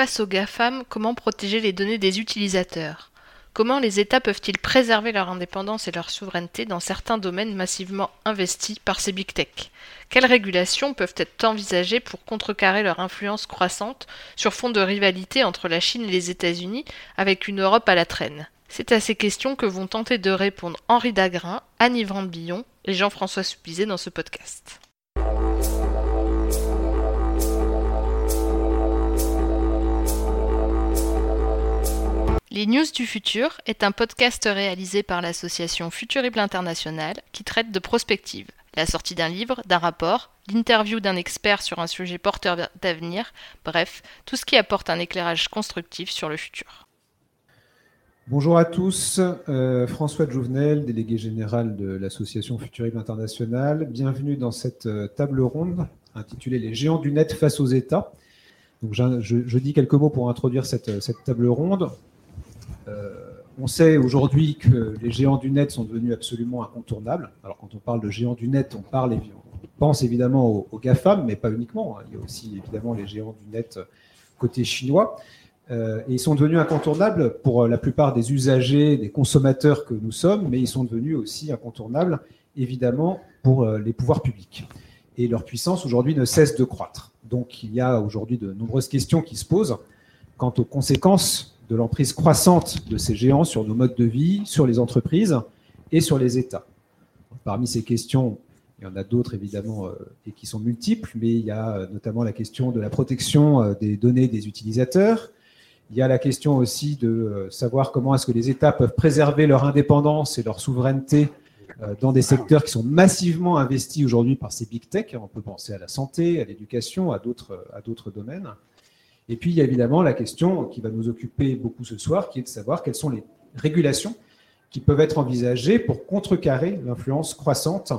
Face aux GAFAM, comment protéger les données des utilisateurs? Comment les États peuvent-ils préserver leur indépendance et leur souveraineté dans certains domaines massivement investis par ces big tech? Quelles régulations peuvent être envisagées pour contrecarrer leur influence croissante sur fond de rivalité entre la Chine et les États-Unis avec une Europe à la traîne? C'est à ces questions que vont tenter de répondre Henri Dagrin, Anne Billon et Jean-François Soupizet dans ce podcast. Les News du Futur est un podcast réalisé par l'association Futurible International qui traite de prospective, la sortie d'un livre, d'un rapport, l'interview d'un expert sur un sujet porteur d'avenir, bref, tout ce qui apporte un éclairage constructif sur le futur. Bonjour à tous, euh, François Jouvenel, délégué général de l'association Futurible International. Bienvenue dans cette euh, table ronde intitulée Les géants du net face aux États. Je, dis quelques mots pour introduire cette, cette table ronde. Euh, on sait aujourd'hui que les géants du net sont devenus absolument incontournables. Alors quand on parle de géants du net, on, parle, on pense évidemment aux, GAFAM, mais pas uniquement. Hein. Il y a aussi évidemment les géants du net côté chinois. Euh, et ils sont devenus incontournables pour la plupart des usagers, des consommateurs que nous sommes, mais ils sont devenus aussi incontournables, évidemment, pour euh, les pouvoirs publics. Et leur puissance aujourd'hui ne cesse de croître. Donc il y a aujourd'hui de nombreuses questions qui se posent quant aux conséquences de l'emprise croissante de ces géants sur nos modes de vie, sur les entreprises et sur les États. Parmi ces questions, il y en a d'autres évidemment euh, et qui sont multiples, mais il y a euh, notamment la question de la protection euh, des données des utilisateurs. Il y a la question aussi de savoir comment est-ce que les États peuvent préserver leur indépendance et leur souveraineté dans des secteurs qui sont massivement investis aujourd'hui par ces big tech. On peut penser à la santé, à l'éducation, à d'autres domaines. Et puis, il y a évidemment la question qui va nous occuper beaucoup ce soir, qui est de savoir quelles sont les régulations qui peuvent être envisagées pour contrecarrer l'influence croissante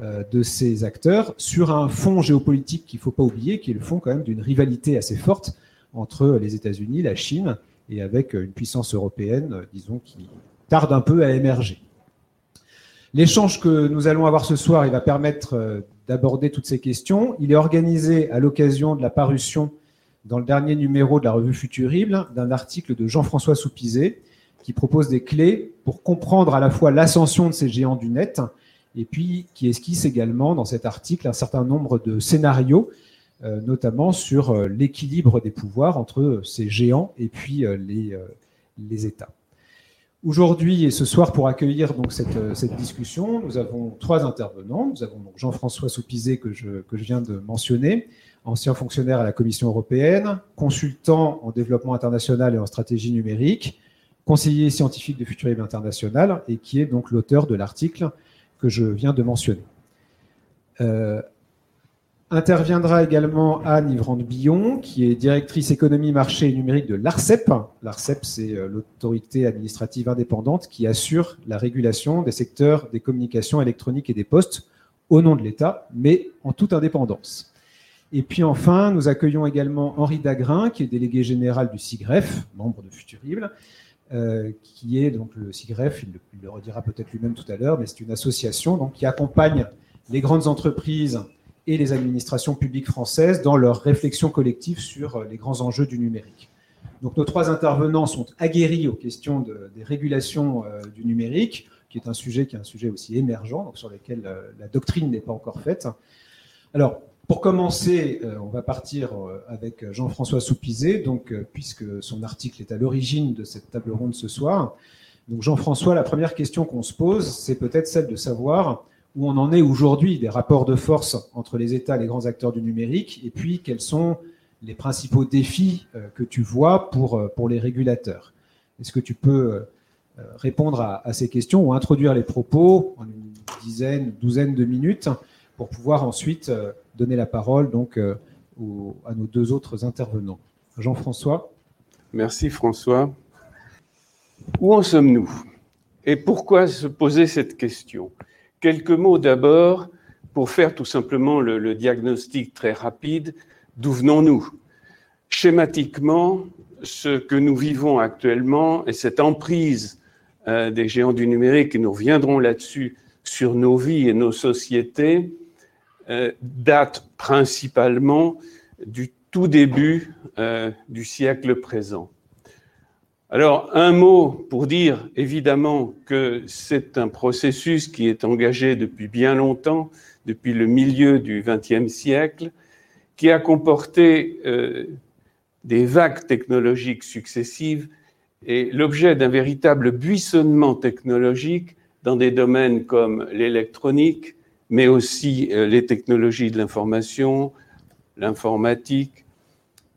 euh, de ces acteurs sur un fond géopolitique qu'il ne faut pas oublier, qui est le fond quand même d'une rivalité assez forte entre les États-Unis, la Chine, et avec une puissance européenne, disons, qui tarde un peu à émerger. L'échange que nous allons avoir ce soir, il va permettre euh, d'aborder toutes ces questions. Il est organisé à l'occasion de la parution dans le dernier numéro de la revue Futurible d'un article de Jean-François Soupizet qui propose des clés pour comprendre à la fois l'ascension de ces géants du net et puis qui esquisse également dans cet article un certain nombre de scénarios, euh, notamment sur euh, l'équilibre des pouvoirs entre ces géants et puis euh, les, États. Aujourd'hui et ce soir, pour accueillir donc cette, discussion, nous avons trois intervenants. Nous avons donc Jean-François Soupizet que je viens de mentionner, ancien fonctionnaire à la Commission européenne, consultant en développement international et en stratégie numérique, conseiller scientifique de Futurib International et qui est donc l'auteur de l'article que je viens de mentionner. Euh, interviendra également Anne Yvrande Billon, qui est directrice économie, marché et numérique de l'ARCEP. L'ARCEP, c'est euh, l'autorité administrative indépendante qui assure la régulation des secteurs des communications électroniques et des postes au nom de l'État, mais en toute indépendance. Et puis enfin, nous accueillons également Henri Dagrin, qui est délégué général du SIGREF, membre de Futurible, euh, qui est donc le SIGREF, il le, redira peut-être lui-même tout à l'heure, mais c'est une association donc, qui accompagne les grandes entreprises et les administrations publiques françaises dans leur réflexion collective sur euh, les grands enjeux du numérique. Donc nos trois intervenants sont aguerris aux questions des régulations euh, du numérique, qui est un sujet qui est un sujet aussi émergent, donc sur lequel la doctrine n'est pas encore faite. Alors, pour commencer, euh, on va partir euh, avec Jean-François Soupizet, donc, euh, puisque son article est à l'origine de cette table ronde ce soir. Donc Jean-François, la première question qu'on se pose, c'est peut-être celle de savoir où on en est aujourd'hui des rapports de force entre les États et les grands acteurs du numérique, et puis quels sont les principaux défis que tu vois pour, pour les régulateurs. Est-ce que tu peux répondre à, à, ces questions ou introduire les propos en une dizaine, douzaine de minutes pour pouvoir ensuite donner la parole donc euh, à nos deux autres intervenants. Jean-François. Merci François. Où en sommes-nous? Et pourquoi se poser cette question? Quelques mots d'abord pour faire tout simplement le, diagnostic très rapide. D'où venons-nous? Schématiquement, ce que nous vivons actuellement et cette emprise euh, des géants du numérique, et nous reviendrons là-dessus, sur nos vies et nos sociétés, euh, date principalement du tout début du siècle présent. Alors, un mot pour dire évidemment que c'est un processus qui est engagé depuis bien longtemps, depuis le milieu du XXe siècle, qui a comporté euh, des vagues technologiques successives et l'objet d'un véritable buissonnement technologique dans des domaines comme l'électronique, mais aussi euh, les technologies de l'information, l'informatique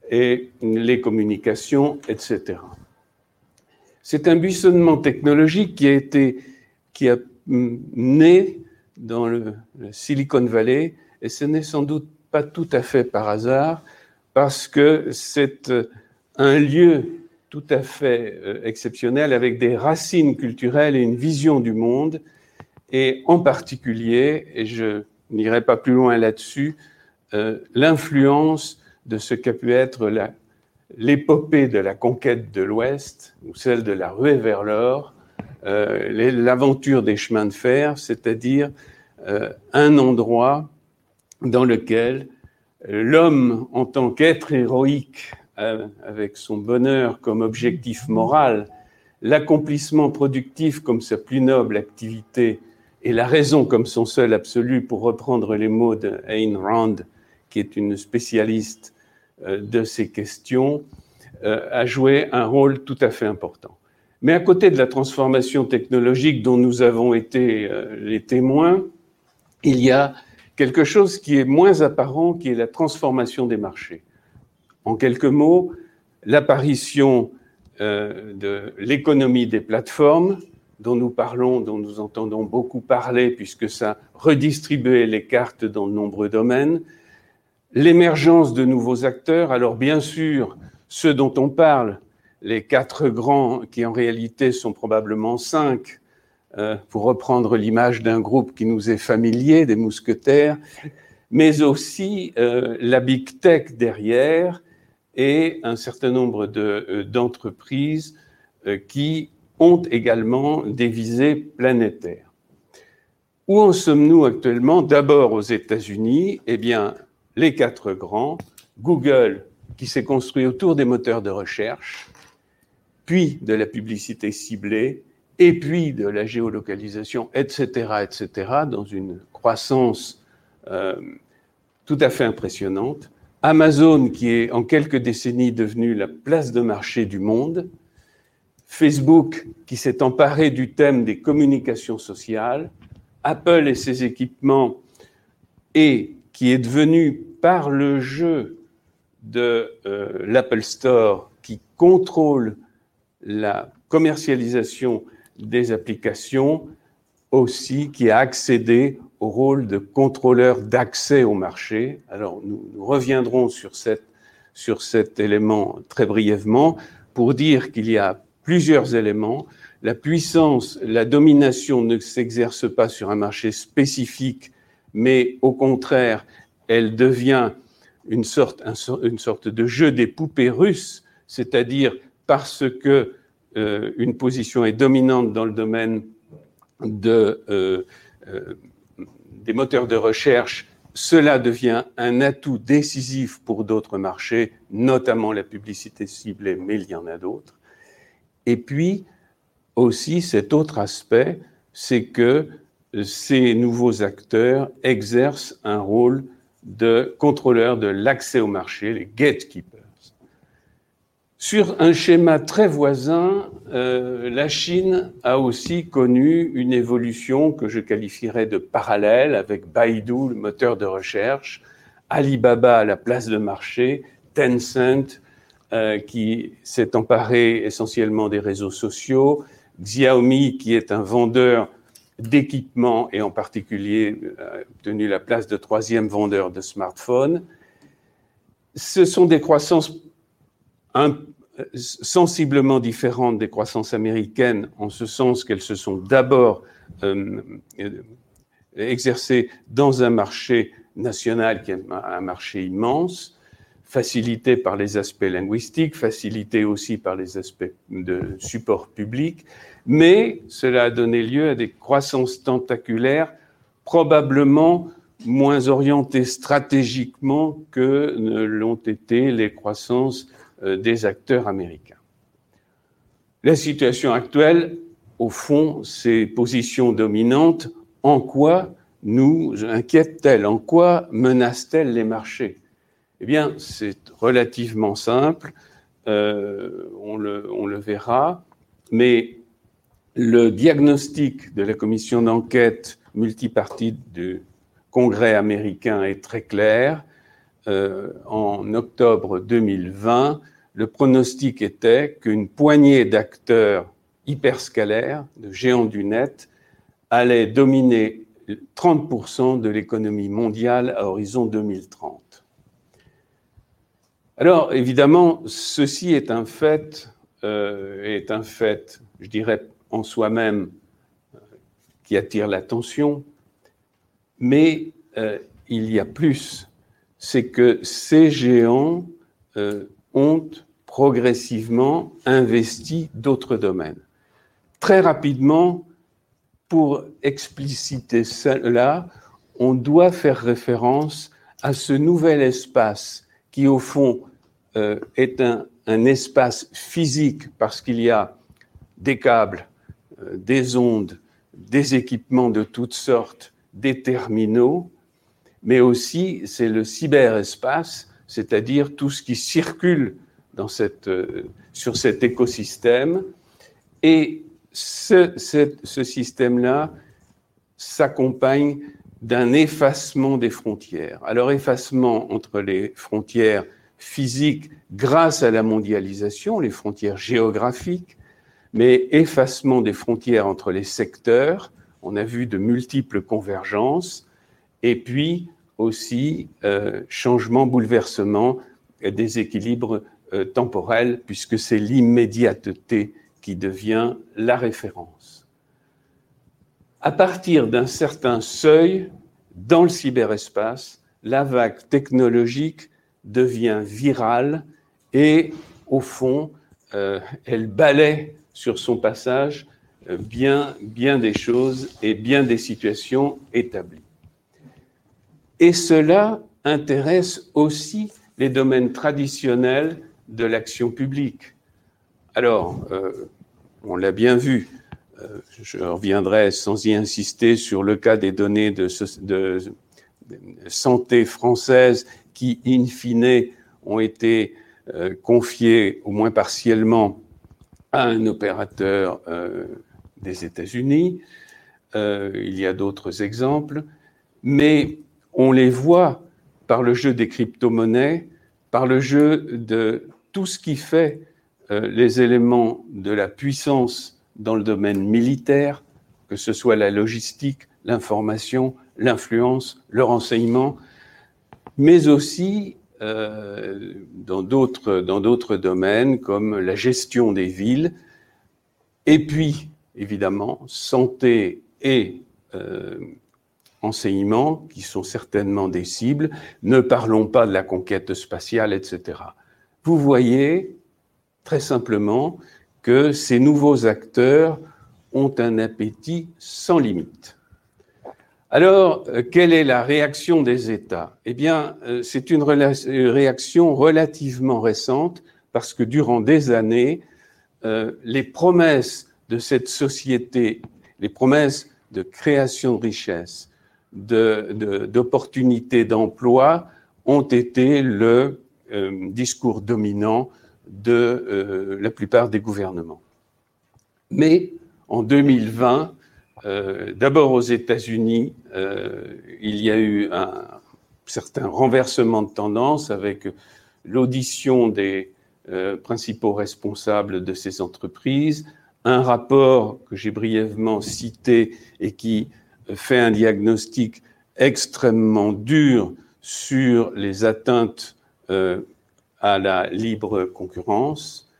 et les communications, etc. C'est un buissonnement technologique qui a été, qui a né dans le, Silicon Valley, et ce n'est sans doute pas tout à fait par hasard, parce que c'est euh, un lieu tout à fait euh, exceptionnel avec des racines culturelles et une vision du monde, et en particulier, et je n'irai pas plus loin là-dessus, euh, l'influence de ce qu'a pu être l'épopée de la conquête de l'Ouest, ou celle de la ruée vers l'or, euh, l'aventure des chemins de fer, c'est-à-dire euh, un endroit dans lequel l'homme, en tant qu'être héroïque, avec son bonheur comme objectif moral, l'accomplissement productif comme sa plus noble activité et la raison comme son seul absolu, pour reprendre les mots de Ayn Rand, qui est une spécialiste euh, de ces questions euh, a joué un rôle tout à fait important. Mais à côté de la transformation technologique dont nous avons été euh, les témoins, il y a quelque chose qui est moins apparent, qui est la transformation des marchés. En quelques mots, l'apparition de l'économie des plateformes, dont nous parlons, dont nous entendons beaucoup parler, puisque ça redistribuait les cartes dans de nombreux domaines, l'émergence de nouveaux acteurs. Alors bien sûr, ceux dont on parle, les quatre grands, qui en réalité sont probablement cinq, euh, pour reprendre l'image d'un groupe qui nous est familier, des mousquetaires, mais aussi euh, la big tech derrière et un certain nombre euh, d'entreprises qui ont également des visées planétaires. Où en sommes-nous actuellement? D'abord aux États-Unis, eh bien, les quatre grands, Google qui s'est construit autour des moteurs de recherche, puis de la publicité ciblée, et puis de la géolocalisation, etc., etc., dans une croissance euh, tout à fait impressionnante. Amazon, qui est en quelques décennies devenu la place de marché du monde. Facebook, qui s'est emparé du thème des communications sociales. Apple et ses équipements et qui est devenu par le jeu de euh, l'Apple Store qui contrôle la commercialisation des applications, aussi qui a accédé au rôle de contrôleur d'accès au marché. Alors nous, reviendrons sur cet élément très brièvement pour dire qu'il y a plusieurs éléments. La puissance, la domination ne s'exerce pas sur un marché spécifique mais au contraire, elle devient une sorte, de jeu des poupées russes, c'est-à-dire parce que euh, une position est dominante dans le domaine euh, euh, des moteurs de recherche, cela devient un atout décisif pour d'autres marchés, notamment la publicité ciblée, mais il y en a d'autres. Et puis aussi cet autre aspect, c'est que ces nouveaux acteurs exercent un rôle de contrôleur de l'accès au marché, les gatekeepers. Sur un schéma très voisin, euh, la Chine a aussi connu une évolution que je qualifierais de parallèle avec Baidu, le moteur de recherche, Alibaba à la place de marché, Tencent euh, qui s'est emparé essentiellement des réseaux sociaux, Xiaomi qui est un vendeur d'équipements et en particulier euh, obtenu la place de troisième vendeur de smartphones. Ce sont des croissances sensiblement différentes des croissances américaines en ce sens qu'elles se sont d'abord euh, exercées dans un marché national qui est un marché immense, facilité par les aspects linguistiques, facilité aussi par les aspects de support public, mais cela a donné lieu à des croissances tentaculaires probablement moins orientées stratégiquement que ne l'ont été les croissances euh, des acteurs américains. La situation actuelle, au fond, ces positions dominantes, en quoi nous inquiètent-elles En quoi menacent-elles les marchés? Eh bien, c'est relativement simple, euh, on, le, verra, mais le diagnostic de la commission d'enquête multipartite du Congrès américain est très clair. Euh, en octobre 2020, le pronostic était qu'une poignée d'acteurs hyperscalaires, de géants du net, allait dominer 30% de l'économie mondiale à horizon 2030. Alors, évidemment, ceci est un fait, euh, est un fait, je dirais, en soi-même euh, qui attire l'attention, mais euh, il y a plus. C'est que ces géants ont progressivement investi d'autres domaines. Très rapidement, pour expliciter cela, on doit faire référence à ce nouvel espace qui, au fond, est un, espace physique parce qu'il y a des câbles, euh, des ondes, des équipements de toutes sortes, des terminaux, mais aussi c'est le cyberespace, c'est-à-dire tout ce qui circule dans cette, euh, sur cet écosystème. Et ce système-là s'accompagne d'un effacement des frontières. Alors effacement entre les frontières physiques grâce à la mondialisation, les frontières géographiques, mais effacement des frontières entre les secteurs, on a vu de multiples convergences, et puis aussi euh, changement, bouleversement des équilibres euh, temporels, puisque c'est l'immédiateté qui devient la référence. À partir d'un certain seuil, dans le cyberespace, la vague technologique devient virale et, au fond, euh, elle balaie sur son passage euh, bien, des choses et bien des situations établies. Et cela intéresse aussi les domaines traditionnels de l'action publique. Alors, euh, on l'a bien vu, je reviendrai sans y insister sur le cas des données de, santé françaises qui, in fine, ont été confiées, au moins partiellement, à un opérateur euh, des États-Unis. Euh, il y a d'autres exemples, mais on les voit par le jeu des crypto-monnaies, par le jeu de tout ce qui fait euh, les éléments de la puissance dans le domaine militaire, que ce soit la logistique, l'information, l'influence, le renseignement, mais aussi euh, dans d'autres domaines comme la gestion des villes, et puis évidemment santé et euh, enseignement, qui sont certainement des cibles. Ne parlons pas de la conquête spatiale, etc. Vous voyez très simplement que ces nouveaux acteurs ont un appétit sans limite. Alors, euh, quelle est la réaction des États? Eh bien, euh, c'est une réaction relativement récente parce que durant des années, euh, les promesses de cette société, les promesses de création de richesses, d'opportunités d'emploi ont été le discours dominant de la plupart des gouvernements. Mais en 2020, euh, d'abord aux États-Unis, euh, il y a eu un certain renversement de tendance avec l'audition des euh, principaux responsables de ces entreprises, un rapport que j'ai brièvement cité et qui fait un diagnostic extrêmement dur sur les atteintes à la libre concurrence.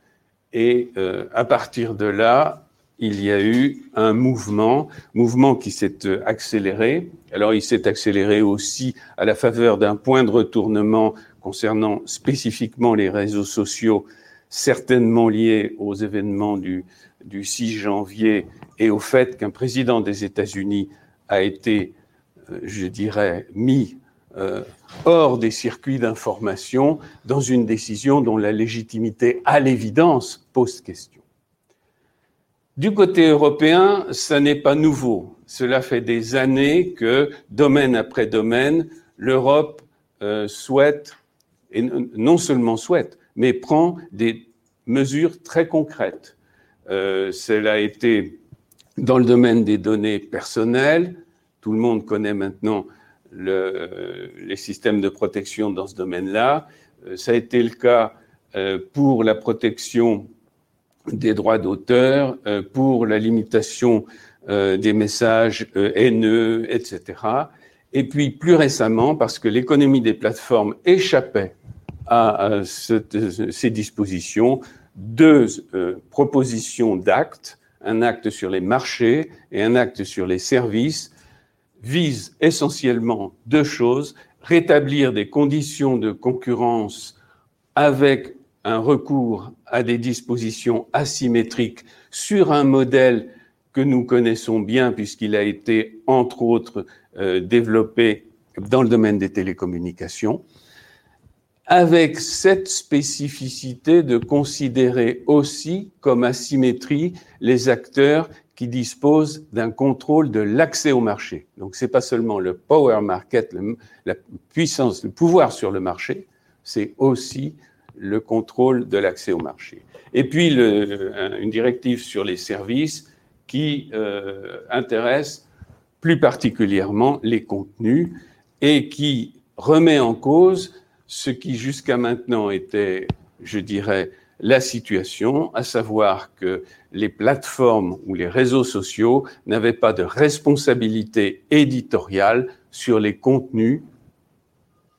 Et à partir de là, il y a eu un mouvement, mouvement qui s'est euh, accéléré. Alors il s'est accéléré aussi à la faveur d'un point de retournement concernant spécifiquement les réseaux sociaux, certainement liés aux événements du, du 6 janvier et au fait qu'un président des États-Unis a été je dirais, mis hors des circuits d'information dans une décision dont la légitimité, à l'évidence, pose question. Du côté européen, ça n'est pas nouveau. Cela fait des années que, domaine après domaine, l'Europe euh, souhaite, et non seulement souhaite, mais prend des mesures très concrètes. Euh, cela a été dans le domaine des données personnelles. Tout le monde connaît maintenant le, les systèmes de protection dans ce domaine-là. Euh, ça a été le cas euh, pour la protection des droits d'auteur, euh, pour la limitation des messages haineux, etc. Et puis plus récemment, parce que l'économie des plateformes échappait à, ces dispositions, deux propositions d'actes, un acte sur les marchés et un acte sur les services, visent essentiellement deux choses, rétablir des conditions de concurrence avec un recours à des dispositions asymétriques sur un modèle que nous connaissons bien puisqu'il a été, entre autres, euh, développé dans le domaine des télécommunications, avec cette spécificité de considérer aussi comme asymétrie les acteurs qui disposent d'un contrôle de l'accès au marché. Donc, c'est pas seulement le power market, la puissance, le pouvoir sur le marché, c'est aussi le contrôle de l'accès au marché. Et puis une directive sur les services qui euh, intéresse plus particulièrement les contenus et qui remet en cause ce qui jusqu'à maintenant était, je dirais, la situation, à savoir que les plateformes ou les réseaux sociaux n'avaient pas de responsabilité éditoriale sur les contenus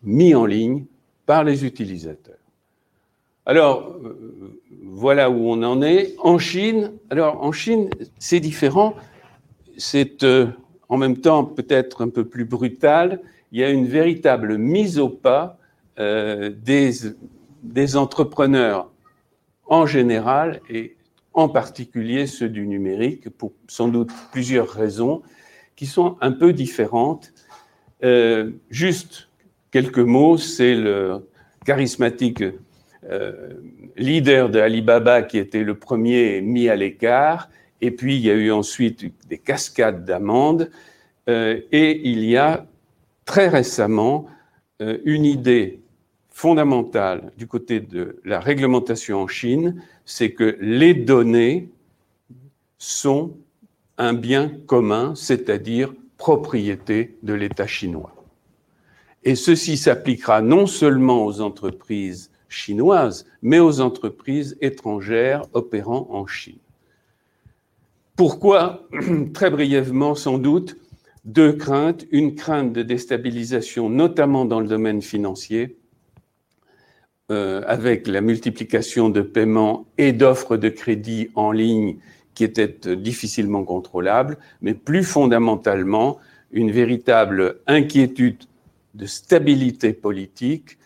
mis en ligne par les utilisateurs. Alors, euh, voilà où on en est. En Chine, alors en Chine, c'est différent. C'est euh, en même temps peut-être un peu plus brutal. Il y a une véritable mise au pas euh, des, des entrepreneurs en général et en particulier ceux du numérique, pour sans doute plusieurs raisons, qui sont un peu différentes. juste quelques mots, c'est le charismatique euh, leader de Alibaba qui était le premier mis à l'écart, et puis il y a eu ensuite des cascades d'amendes, euh, et il y a très récemment euh, une idée fondamentale du côté de la réglementation en Chine, c'est que les données sont un bien commun, c'est-à-dire propriété de l'État chinois. Et ceci s'appliquera non seulement aux entreprises chinoises, mais aux entreprises étrangères opérant en Chine. Pourquoi Très brièvement, sans doute, deux craintes. Une crainte de déstabilisation, notamment dans le domaine financier, euh, avec la multiplication de paiements et d'offres de crédit en ligne qui étaient difficilement contrôlables, mais plus fondamentalement, une véritable inquiétude de stabilité politique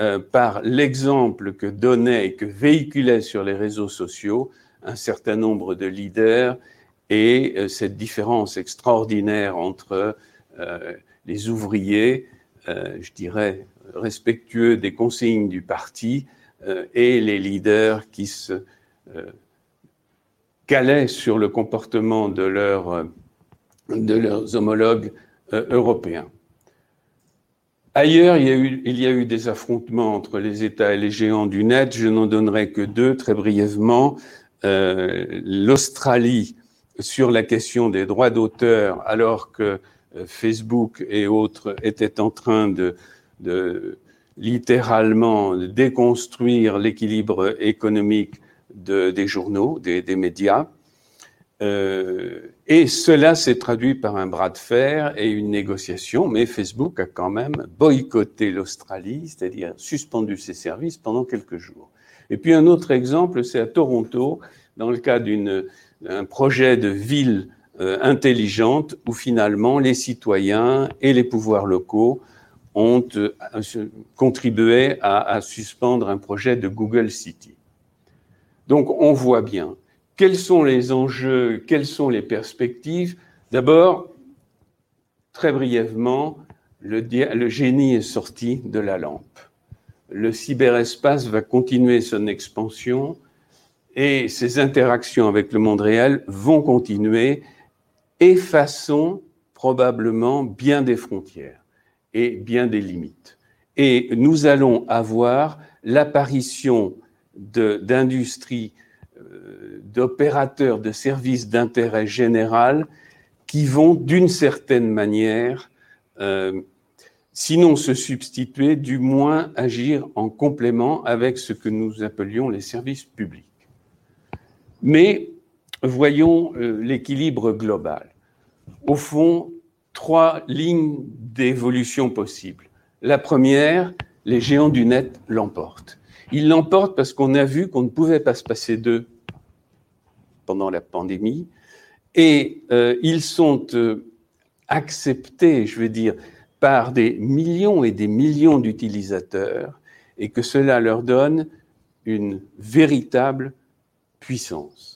euh, par l'exemple que donnaient et que véhiculaient sur les réseaux sociaux un certain nombre de leaders et euh, cette différence extraordinaire entre euh, les ouvriers, je dirais, respectueux des consignes du parti et les leaders qui se calaient sur le comportement de, leurs homologues européens. Ailleurs, il y, a eu, des affrontements entre les États et les géants du net. Je n'en donnerai que deux très brièvement. Euh, L'Australie sur la question des droits d'auteur, alors que euh, Facebook et autres étaient en train de, de littéralement déconstruire l'équilibre économique de, des journaux, des, des médias. Euh, et cela s'est traduit par un bras de fer et une négociation, mais Facebook a quand même boycotté l'Australie, c'est-à-dire suspendu ses services pendant quelques jours. Et puis un autre exemple, c'est à Toronto, dans le cas d'un projet de ville euh, intelligente, où finalement les citoyens et les pouvoirs locaux ont euh, contribué à, à suspendre un projet de Google City. Donc on voit bien quels sont les enjeux, quelles sont les perspectives D'abord, très brièvement, le, génie est sorti de la lampe. Le cyberespace va continuer son expansion et ses interactions avec le monde réel vont continuer, effaçant probablement bien des frontières et bien des limites. Et nous allons avoir l'apparition d'industries, euh, d'opérateurs de services d'intérêt général qui vont d'une certaine manière euh, sinon se substituer, du moins agir en complément avec ce que nous appelions les services publics. Mais voyons euh, l'équilibre global. Au fond, trois lignes d'évolution possibles. La première, les géants du net l'emportent. Ils l'emportent parce qu'on a vu qu'on ne pouvait pas se passer d'eux pendant la pandémie, et euh, ils sont acceptés, je veux dire, par des millions et des millions d'utilisateurs et que cela leur donne une véritable puissance.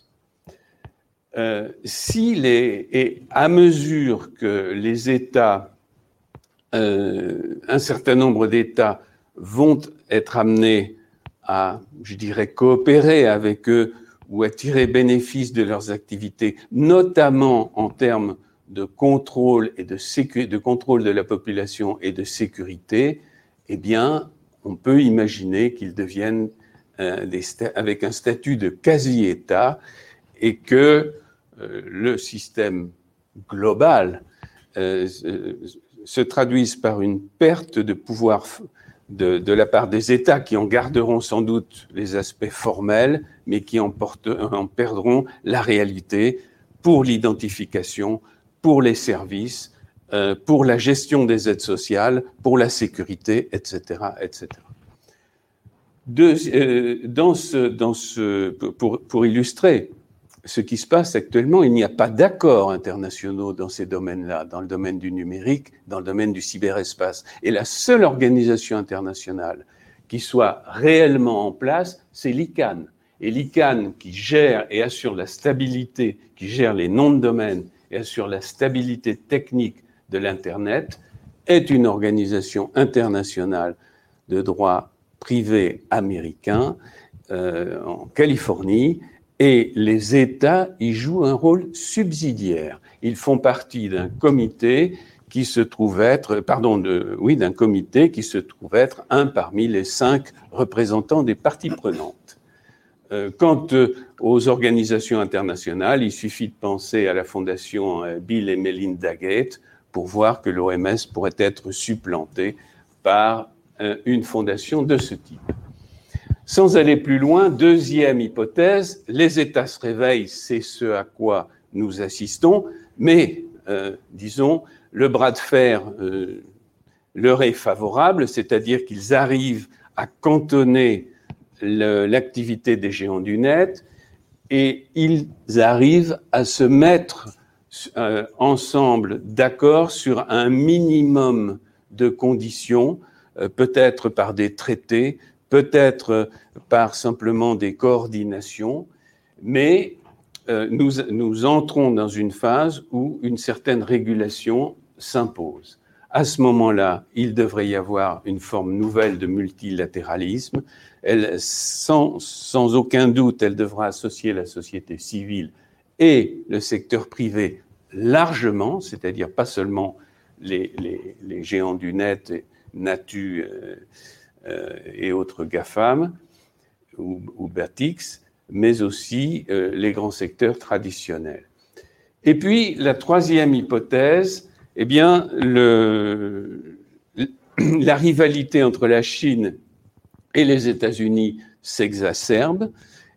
Euh, si les, et à mesure que les États, euh, un certain nombre d'États vont être amenés à, je dirais, coopérer avec eux ou à tirer bénéfice de leurs activités, notamment en termes de contrôle et de, de contrôle de la population et de sécurité, eh bien, on peut imaginer qu'ils deviennent euh, avec un statut de quasi-État et que le système global euh, se traduise par une perte de pouvoir de, la part des États qui en garderont sans doute les aspects formels, mais qui en, perdront la réalité pour l'identification, pour les services, euh, pour la gestion des aides sociales, pour la sécurité, etc. etc. Euh, dans ce, pour illustrer ce qui se passe actuellement, il n'y a pas d'accords internationaux dans ces domaines-là, dans le domaine du numérique, dans le domaine du cyberespace. Et la seule organisation internationale qui soit réellement en place, c'est l'ICANN. Et l'ICANN, qui gère et assure la stabilité, qui gère les noms de domaine et assure la stabilité technique de l'Internet, est une organisation internationale de droit privé américain euh, en Californie et les États y jouent un rôle subsidiaire. Ils font partie d'un comité qui se trouve être, pardon, oui, d'un comité qui se trouve être un parmi les cinq représentants des parties prenantes. Euh, quant euh, aux organisations internationales, il suffit de penser à la fondation euh, Bill et Melinda Gates pour voir que l'OMS pourrait être supplantée par une fondation de ce type. Sans aller plus loin, deuxième hypothèse, les États se réveillent, c'est ce à quoi nous assistons, mais disons, le bras de fer leur est favorable, c'est-à-dire qu'ils arrivent à cantonner l'activité des géants du net et ils arrivent à se mettre euh, ensemble d'accord sur un minimum de conditions, euh, peut-être par des traités, peut-être par simplement des coordinations, mais euh, nous, nous entrons dans une phase où une certaine régulation s'impose. À ce moment-là, il devrait y avoir une forme nouvelle de multilatéralisme elle, sans, aucun doute, elle devra associer la société civile et le secteur privé largement, c'est-à-dire pas seulement les, géants du net, Natu euh, euh, et autres GAFAM ou, ou Batix, mais aussi euh, les grands secteurs traditionnels. Et puis, la troisième hypothèse, eh bien, le, la rivalité entre la Chine et les États-Unis s'exacerbent.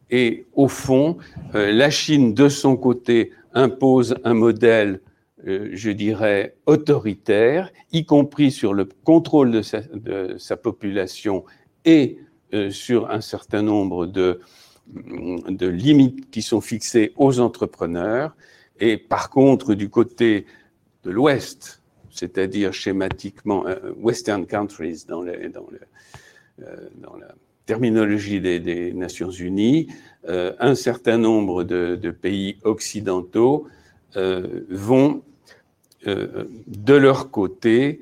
Et au fond, euh, la Chine, de son côté, impose un modèle, euh, je dirais, autoritaire, y compris sur le contrôle de sa, population et euh, sur un certain nombre de, de limites qui sont fixées aux entrepreneurs. Et par contre, du côté de l'Ouest, c'est-à-dire schématiquement Western countries dans, euh, la terminologie des, Nations Unies, euh, un certain nombre de, pays occidentaux euh, de leur côté,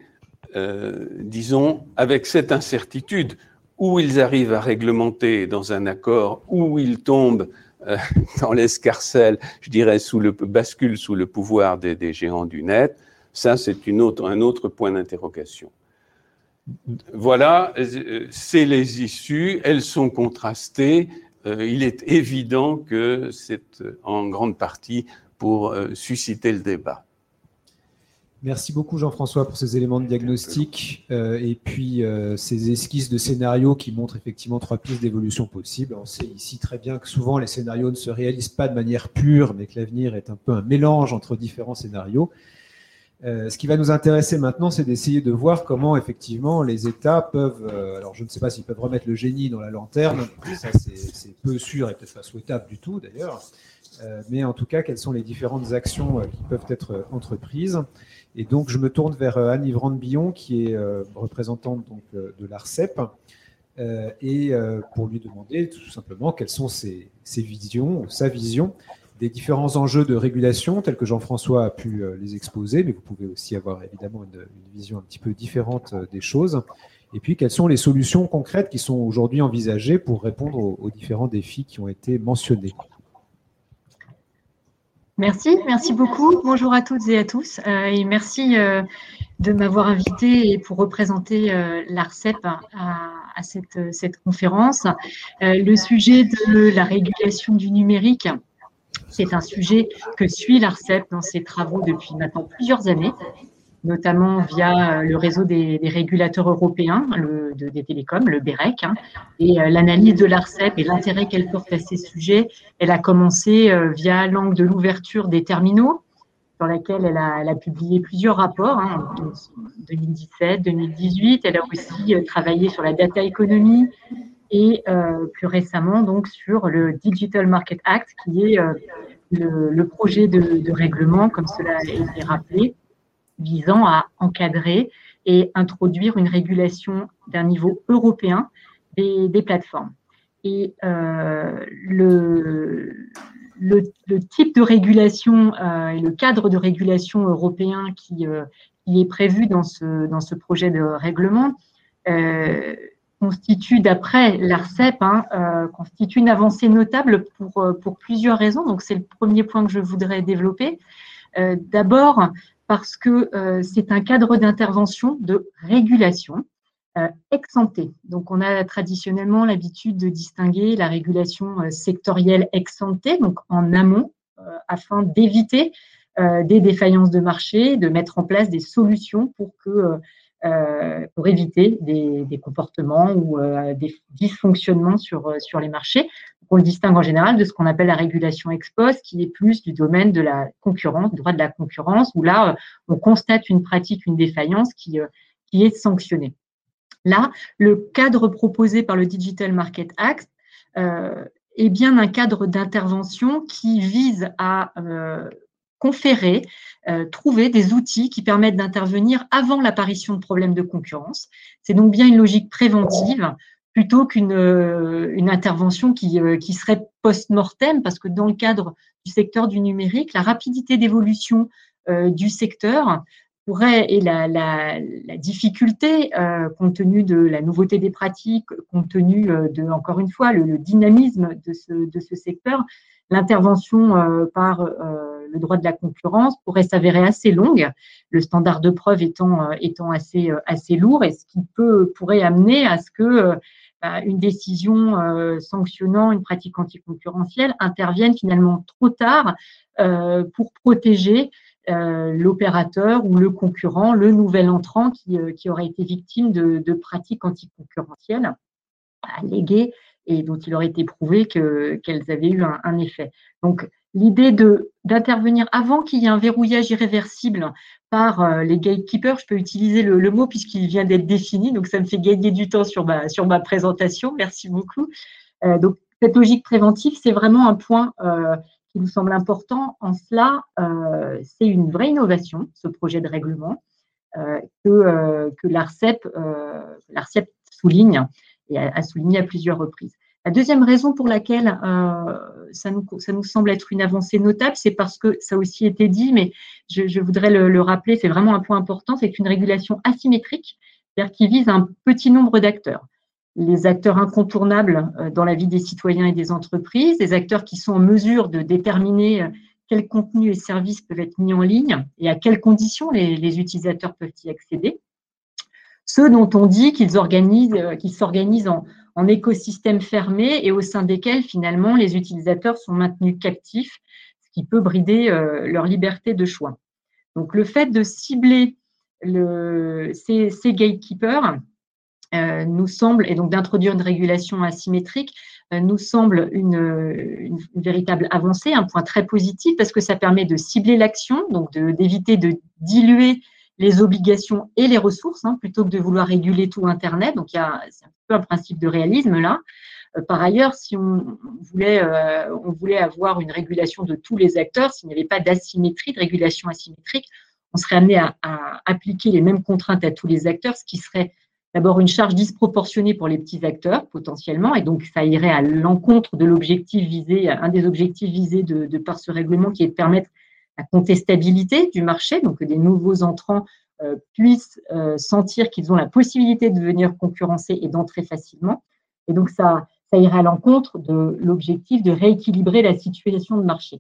disons, avec cette incertitude, où ils arrivent à réglementer dans un accord, où ils tombent dans l'escarcelle, je dirais, sous le bascule sous le pouvoir des, géants du net, ça c'est un autre point d'interrogation. Voilà, c'est les issues, elles sont contrastées. Euh, il est évident que c'est en grande partie pour euh, susciter le débat. Merci beaucoup Jean-François pour ces éléments de diagnostic euh, et puis euh, ces esquisses de scénarios qui montrent effectivement trois pistes d'évolution possibles. On sait ici très bien que souvent les scénarios ne se réalisent pas de manière pure, mais que l'avenir est un peu un mélange entre différents scénarios. Euh, ce qui va nous intéresser maintenant, c'est d'essayer de voir comment effectivement les États peuvent, alors je ne sais pas s'ils peuvent remettre le génie dans la lanterne, ça c'est peu sûr et peut-être pas souhaitable du tout d'ailleurs, mais en tout cas quelles sont les différentes actions qui peuvent être entreprises? Et donc, je me tourne vers euh, Anne-Yvrande Billon, qui est euh, représentante euh, de l'ARCEP, et pour lui demander tout simplement quelles sont ses, visions, sa vision des différents enjeux de régulation, tels que Jean-François a pu les exposer, mais vous pouvez aussi avoir évidemment une, vision un petit peu différente des choses. Et puis, quelles sont les solutions concrètes qui sont aujourd'hui envisagées pour répondre aux différents défis qui ont été mentionnés? Merci, merci beaucoup. Bonjour à toutes et à tous. Euh, et merci euh, de m'avoir invité et pour représenter euh, l'ARCEP à, cette, cette, conférence. le sujet de la régulation du numérique, c'est un sujet que suit l'ARCEP dans ses travaux depuis maintenant plusieurs années notamment via euh, le réseau des, régulateurs européens des télécoms, le BEREC, hein. et euh, l'analyse de l'ARCEP et l'intérêt qu'elle porte à ces sujets. Elle a commencé euh, via l'angle de l'ouverture des terminaux, dans laquelle elle a, publié plusieurs rapports, hein, en 2017, 2018. Elle a aussi travaillé sur la data economy et plus récemment donc sur le Digital Market Act, qui est le, projet de règlement, comme cela a été rappelé, visant à encadrer et introduire une régulation d'un niveau européen des, plateformes. Et euh, le, type de régulation euh, et le cadre de régulation européen qui, euh, qui, est prévu dans ce, dans ce projet de règlement constitue, d'après l'ARCEP, hein, constitue une avancée notable pour, pour plusieurs raisons. Donc, c'est le premier point que je voudrais développer. D'abord, parce que euh, c'est un cadre d'intervention de régulation euh, ex ante. Donc, on a traditionnellement l'habitude de distinguer la régulation euh, sectorielle ex donc en amont, afin d'éviter des défaillances de marché, de mettre en place des solutions pour que pour éviter des, des comportements ou des dysfonctionnements sur, sur les marchés on le distingue en général de ce qu'on appelle la régulation ex post, qui est plus du domaine de la concurrence, du droit de la concurrence, où là, euh, on constate une pratique, une défaillance qui, euh, qui est sanctionnée. Là, le cadre proposé par le Digital Market Act euh, est bien un cadre d'intervention qui vise à conférer, trouver des outils qui permettent d'intervenir avant l'apparition de problèmes de concurrence. C'est donc bien une logique préventive plutôt qu'une euh, intervention qui, euh, qui serait post-mortem, parce que dans le cadre du secteur du numérique, la rapidité d'évolution euh, du secteur pourrait, et la, la, la difficulté, compte tenu de la nouveauté des pratiques, compte tenu de, encore une fois, le, dynamisme de ce, de ce secteur, l'intervention par le droit de la concurrence pourrait s'avérer assez longue, le standard de preuve étant, étant assez, assez lourd, et ce qui peut, pourrait amener à ce que bah, une décision euh, sanctionnant une pratique anticoncurrentielle intervienne finalement trop tard euh, pour protéger euh, l'opérateur ou le concurrent, le nouvel entrant qui, qui aurait été victime de, pratiques anticoncurrentielles alléguées et dont il aurait été prouvé qu'elles avaient eu un, effet. Donc, l'idée d'intervenir avant qu'il y ait un verrouillage irréversible par euh, les gatekeepers, je peux utiliser le, mot puisqu'il vient d'être défini, donc ça me fait gagner du temps sur ma, sur ma présentation. Merci beaucoup. Euh, donc, cette logique préventive, c'est vraiment un point euh, qui nous semble important. En cela, c'est une vraie innovation, ce projet de règlement, que, que l'ARCEP, souligne et a souligné à plusieurs reprises. La deuxième raison pour laquelle euh, ça nous, semble être une avancée notable, c'est parce que ça a aussi été dit, mais je, voudrais le, rappeler, c'est vraiment un point important, c'est une régulation asymétrique, c'est-à-dire qui vise un petit nombre d'acteurs. Les acteurs incontournables euh, dans la vie des citoyens et des entreprises, des acteurs qui sont en mesure de déterminer euh, quels contenus et services peuvent être mis en ligne et à quelles conditions les, utilisateurs peuvent y accéder. Ceux dont on dit qu'ils qu'ils s'organisent en, en écosystème fermé et au sein desquels finalement les utilisateurs sont maintenus captifs, ce qui peut brider euh, leur liberté de choix. Donc le fait de cibler le, ces, gatekeepers euh, nous semble, et donc d'introduire une régulation asymétrique, euh, nous semble une, véritable avancée, un point très positif parce que ça permet de cibler l'action, donc d'éviter de, diluer les obligations et les ressources, hein, plutôt que de vouloir réguler tout Internet. Donc, c'est un peu un principe de réalisme là. Euh, par ailleurs, si on voulait, euh, on voulait avoir une régulation de tous les acteurs, s'il n'y avait pas d'asymétrie, de régulation asymétrique, on serait amené à, appliquer les mêmes contraintes à tous les acteurs, ce qui serait d'abord une charge disproportionnée pour les petits acteurs potentiellement, et donc ça irait à l'encontre de l'objectif visé, un des objectifs visés de, par ce règlement qui est de permettre la contestabilité du marché, donc que des nouveaux entrants euh, puissent euh, sentir qu'ils ont la possibilité de venir concurrencer et d'entrer facilement. Et donc, ça, ça irait à l'encontre de l'objectif de rééquilibrer la situation de marché.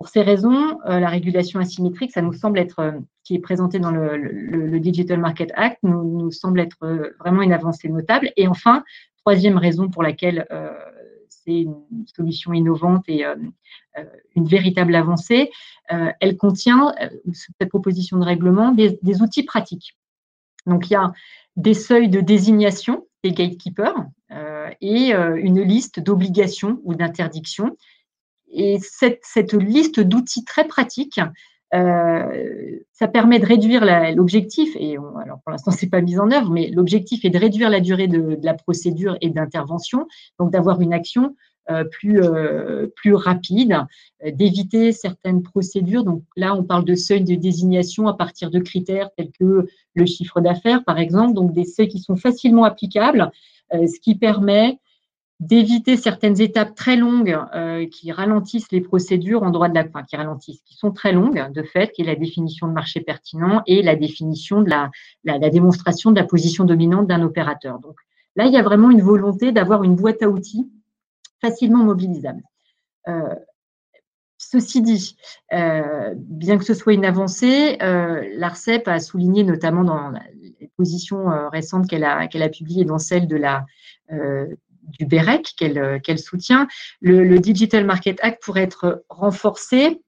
Pour ces raisons, euh, la régulation asymétrique, ça nous semble être, qui est présentée dans le, Digital Market Act, nous, semble être vraiment une avancée notable. Et enfin, troisième raison pour laquelle c'est une solution innovante et euh, euh, une véritable avancée. Euh, elle contient, cette proposition de règlement, des, outils pratiques. Donc, il y a des seuils de désignation des gatekeepers et une liste d'obligations ou d'interdictions. Et cette, liste d'outils très pratiques ça permet de réduire l'objectif, et alors pour l'instant, ce n'est pas mis en œuvre, mais l'objectif est de réduire la durée de, la procédure et d'intervention, donc d'avoir une action euh, plus, euh, plus rapide, euh, d'éviter certaines procédures. Donc là, on parle de seuils de désignation à partir de critères tels que le chiffre d'affaires, par exemple, donc des seuils qui sont facilement applicables, ce qui permet d'éviter certaines étapes très longues euh, qui ralentissent les procédures en droit de la qui ralentissent, qui sont très longues de fait, qui est la définition de marché pertinent et la définition de la, la, démonstration de la position dominante d'un opérateur. Donc là, il y a vraiment une volonté d'avoir une boîte à outils facilement mobilisable. Euh, ceci dit, euh, bien que ce soit une avancée, euh, l'ARCEP a souligné notamment dans les positions euh, récentes qu'elle a, qu'elle a publiées dans celle de la euh, du BEREC euh, qu'elle soutient, le, Digital Market Act pourrait être renforcé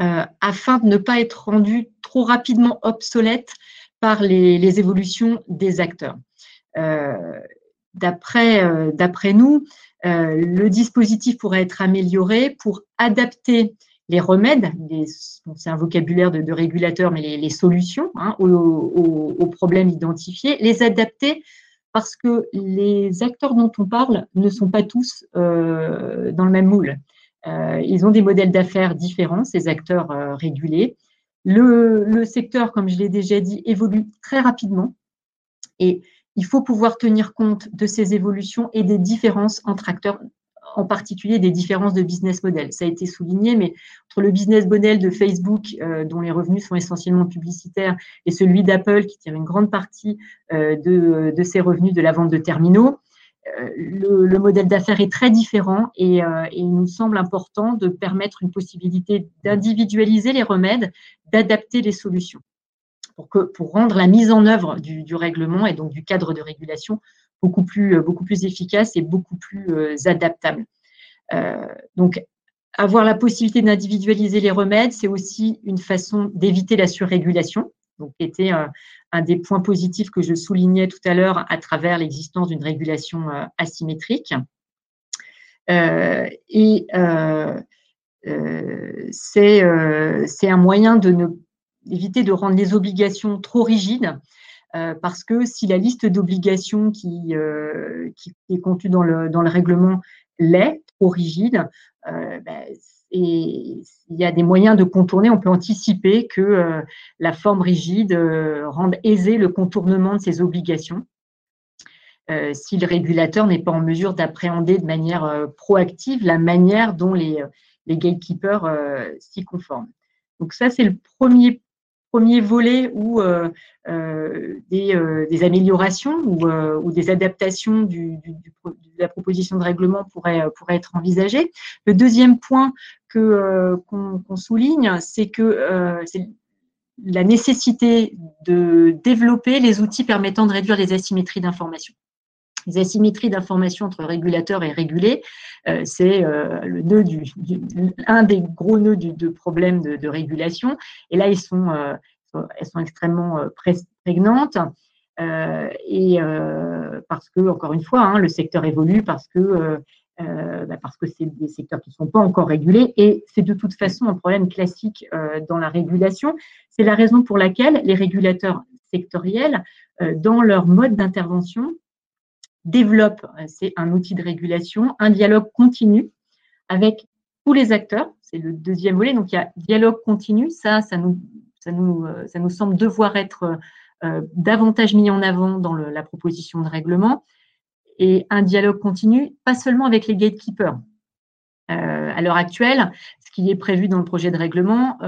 euh, afin de ne pas être rendu trop rapidement obsolète par les, évolutions des acteurs. Euh, D'après nous, le dispositif pourrait être amélioré pour adapter les remèdes, c'est un vocabulaire de, régulateur, mais les, solutions hein, aux, aux, problèmes identifiés, les adapter parce que les acteurs dont on parle ne sont pas tous euh, dans le même moule. Euh, ils ont des modèles d'affaires différents, ces acteurs euh, régulés. Le, secteur, comme je l'ai déjà dit, évolue très rapidement et il faut pouvoir tenir compte de ces évolutions et des différences entre acteurs en particulier des différences de business model. Ça a été souligné, mais entre le business model de Facebook, euh, dont les revenus sont essentiellement publicitaires, et celui d'Apple, qui tire une grande partie euh, de, ses revenus de la vente de terminaux, euh, le, modèle d'affaires est très différent et, il nous semble important de permettre une possibilité d'individualiser les remèdes, d'adapter les solutions pour, que, pour rendre la mise en œuvre du, du règlement et donc du cadre de régulation beaucoup plus, euh, beaucoup plus efficace et beaucoup plus euh, adaptable. Euh, donc, avoir la possibilité d'individualiser les remèdes, c'est aussi une façon d'éviter la surrégulation, donc était un des points positifs que je soulignais tout à l'heure à travers l'existence d'une régulation asymétrique. et c'est un moyen de ne, d'éviter de rendre les obligations trop rigides euh, parce que si la liste d'obligations qui, euh, est contenue dans le, règlement l'est, trop rigide, euh, ben, il y a des moyens de contourner, on peut anticiper que la forme rigide rende aisé le contournement de ces obligations. si le régulateur n'est pas en mesure d'appréhender de manière proactive la manière dont les, les gatekeepers s'y conforment. Donc ça, c'est le premier premier volet où euh, euh, euh, des, améliorations ou, des adaptations de la proposition de règlement pourraient, être envisagées. Le deuxième point qu'on souligne, c'est que c'est la nécessité de développer les outils permettant de réduire les asymétries d'information les asymétries d'information entre régulateurs et régulés, c'est le nœud du, un des gros nœuds du, de problèmes de, régulation. Et là, ils sont, elles sont extrêmement prégnantes. Euh, et euh, parce que, encore une fois, hein, le secteur évolue, parce que euh, bah, parce que c'est des secteurs qui ne sont pas encore régulés et c'est de toute façon un problème classique dans la régulation. C'est la raison pour laquelle les régulateurs sectoriels, dans leur mode d'intervention, développent, c'est un outil de régulation, un dialogue continu avec tous les acteurs. C'est le deuxième volet. Donc, il y a dialogue continu. Ça, ça nous ça nous, euh, ça nous semble devoir être euh, davantage mis en avant dans la proposition de règlement et un dialogue continu, pas seulement avec les gatekeepers. Euh, à l'heure actuelle, ce qui est prévu dans le projet de règlement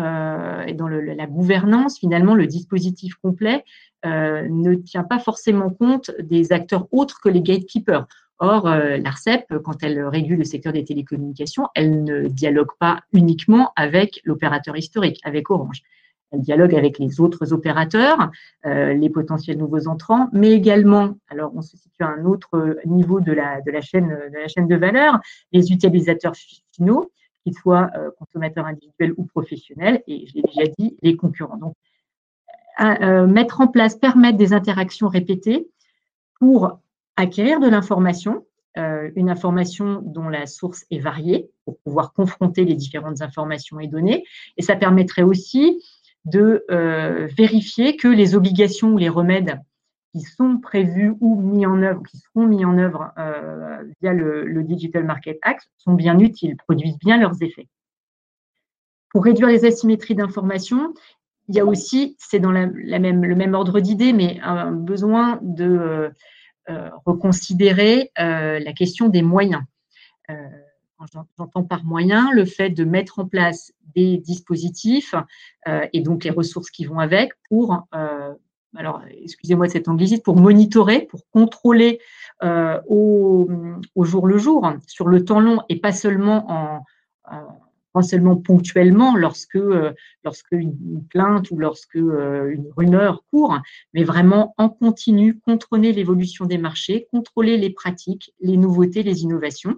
et dans la gouvernance, finalement, le dispositif complet ne tient pas forcément compte des acteurs autres que les gatekeepers. Or, l'ARCEP, quand elle régule le secteur des télécommunications, elle ne dialogue pas uniquement avec l'opérateur historique, avec Orange un dialogue avec les autres opérateurs, euh, les potentiels nouveaux entrants, mais également, alors on se situe à un autre niveau de la, chaîne, de la chaîne de valeur, les utilisateurs finaux, qu'ils soient euh, consommateurs individuels ou professionnels, et je l'ai déjà dit, les concurrents. Donc, euh, mettre en place, permettre des interactions répétées pour acquérir de l'information, une information dont la source est variée, pour pouvoir confronter les différentes informations et données. Et ça permettrait aussi de euh, vérifier que les obligations ou les remèdes qui sont prévus ou mis en œuvre, qui seront mis en œuvre euh, via le, Digital Market Act sont bien utiles, produisent bien leurs effets. Pour réduire les asymétries d'information, il y a aussi, c'est dans le même ordre d'idée, mais un besoin de euh, reconsidérer la question des moyens. J'entends par moyen le fait de mettre en place des dispositifs euh, et donc les ressources qui vont avec pour, euh, alors excusez-moi de cette anglicite, pour monitorer, pour contrôler euh, au, jour le jour, sur le temps long et pas seulement en, pas seulement ponctuellement lorsque, lorsque une plainte ou lorsque une rumeur court, mais vraiment en continu, contrôler l'évolution des marchés, contrôler les pratiques, les nouveautés, les innovations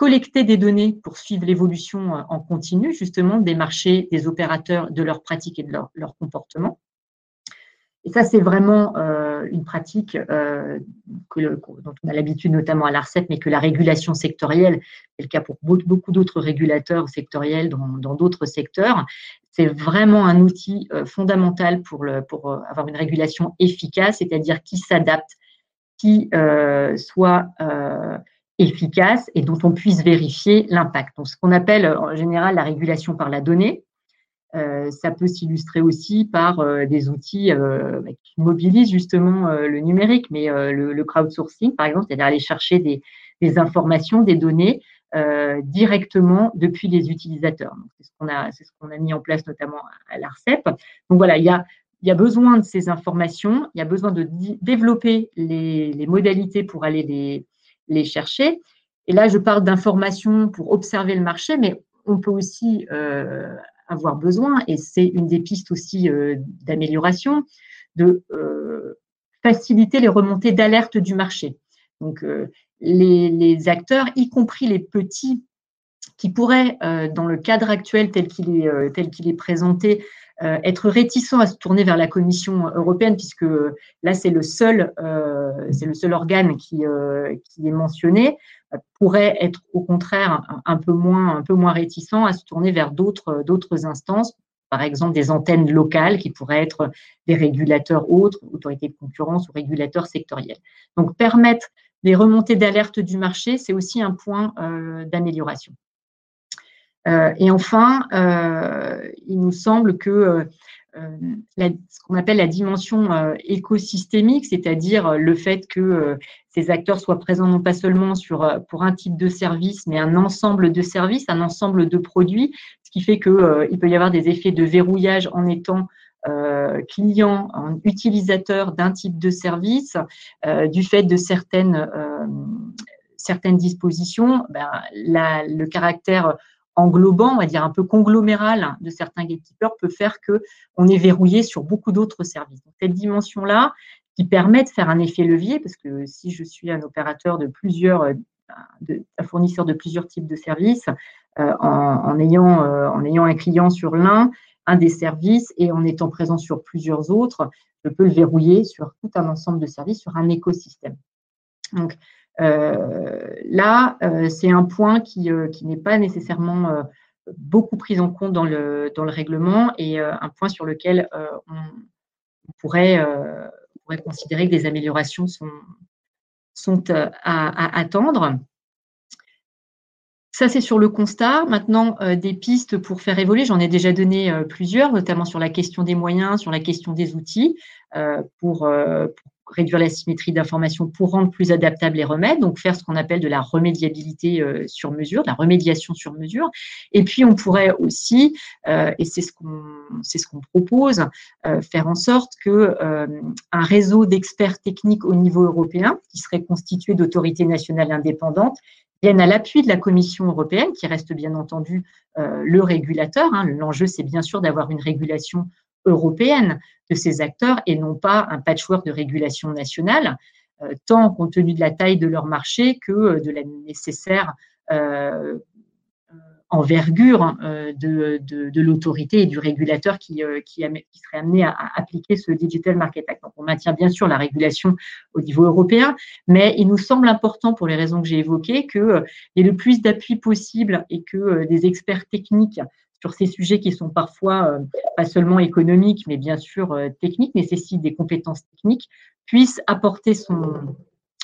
collecter des données pour suivre l'évolution euh, en continu, justement, des marchés, des opérateurs, de leurs pratiques et de leur, leur comportement. Et ça, c'est vraiment euh, une pratique euh, dont on a l'habitude, notamment à l'ARCEP, mais que la régulation sectorielle, c'est le cas pour beaucoup d'autres régulateurs sectoriels dans d'autres secteurs, c'est vraiment un outil fondamental pour, pour avoir une régulation efficace, c'est-à-dire qui s'adapte, qui soit efficace et dont on puisse vérifier l'impact. Donc, ce qu'on appelle en général la régulation par la donnée, euh, ça peut s'illustrer aussi par euh, des outils euh, bah, qui mobilisent justement le numérique, mais le, crowdsourcing, par exemple, c'est-à-dire aller chercher des, informations, des données directement depuis les utilisateurs. C'est ce qu'on a, ce qu'on a mis en place notamment à l'ARCEP. Donc voilà, il y a besoin de ces informations, il y a besoin de développer les, modalités pour aller les, chercher. Et là, je parle d'informations pour observer le marché, mais on peut aussi euh, avoir besoin, et c'est une des pistes aussi euh, d'amélioration, de euh, faciliter les remontées d'alerte du marché. Donc, les, acteurs, y compris les petits, qui pourraient, dans le cadre actuel tel qu'il est, tel qu'il est présenté, euh, être réticent à se tourner vers la Commission européenne, puisque là, c'est le seul, euh, c'est le seul organe qui, euh, est mentionné, pourrait être au contraire un, peu moins, un peu moins réticent à se tourner vers d'autres, instances, par exemple des antennes locales qui pourraient être des régulateurs autres, autorités de concurrence ou régulateurs sectoriels. Donc, permettre des remontées d'alerte du marché, c'est aussi un point d'amélioration. Et enfin, il nous semble que ce qu'on appelle la dimension écosystémique, c'est-à-dire le fait que ces acteurs soient présents non pas seulement sur, pour un type de service, mais un ensemble de services, un ensemble de produits, ce qui fait qu'il peut y avoir des effets de verrouillage en étant euh, clients, utilisateurs d'un type de service, euh, du fait de certaines, euh, certaines dispositions, ben, le caractère englobant, on va dire un peu congloméral de certains gatekeepers peut faire qu'on est verrouillé sur beaucoup d'autres services. cette dimension-là, qui permet de faire un effet levier, parce que si je suis un opérateur de plusieurs, un fournisseur de plusieurs types de services, en, ayant, en ayant un client sur l'un, un des services et en étant présent sur plusieurs autres, je peux le verrouiller sur tout un ensemble de services, sur un écosystème. Donc euh, là, euh, c'est un point qui, euh, n'est pas nécessairement beaucoup pris en compte dans le, règlement et un point sur lequel on, pourrait, considérer que des améliorations sont, à attendre. Ça, c'est sur le constat. Maintenant, euh, des pistes pour faire évoluer, j'en ai déjà donné euh, plusieurs, notamment sur la question des moyens, sur la question des outils, euh, pour, réduire la symétrie d'information, pour rendre plus adaptables les remèdes, donc faire ce qu'on appelle de la remédiabilité sur mesure, la remédiation sur mesure. Et puis, on pourrait aussi, et c'est ce qu'on propose, faire en sorte que un réseau d'experts techniques au niveau européen, qui serait constitué d'autorités nationales indépendantes, viennent à l'appui de la Commission européenne, qui reste bien entendu euh, le régulateur. Hein. L'enjeu, c'est bien sûr d'avoir une régulation européenne de ces acteurs et non pas un patchwork de régulation nationale, euh, tant compte tenu de la taille de leur marché que euh, de la nécessaire envergure hein, euh, de, l'autorité et du régulateur qui, euh, serait amené à, appliquer ce Digital Market Act. Donc, on maintient bien sûr la régulation au niveau européen, mais il nous semble important, pour les raisons que j'ai évoquées, qu'il euh, y ait le plus d'appui possible et que des experts techniques sur ces sujets qui sont parfois pas seulement économiques, mais bien sûr techniques, nécessitent des compétences techniques, puissent apporter son,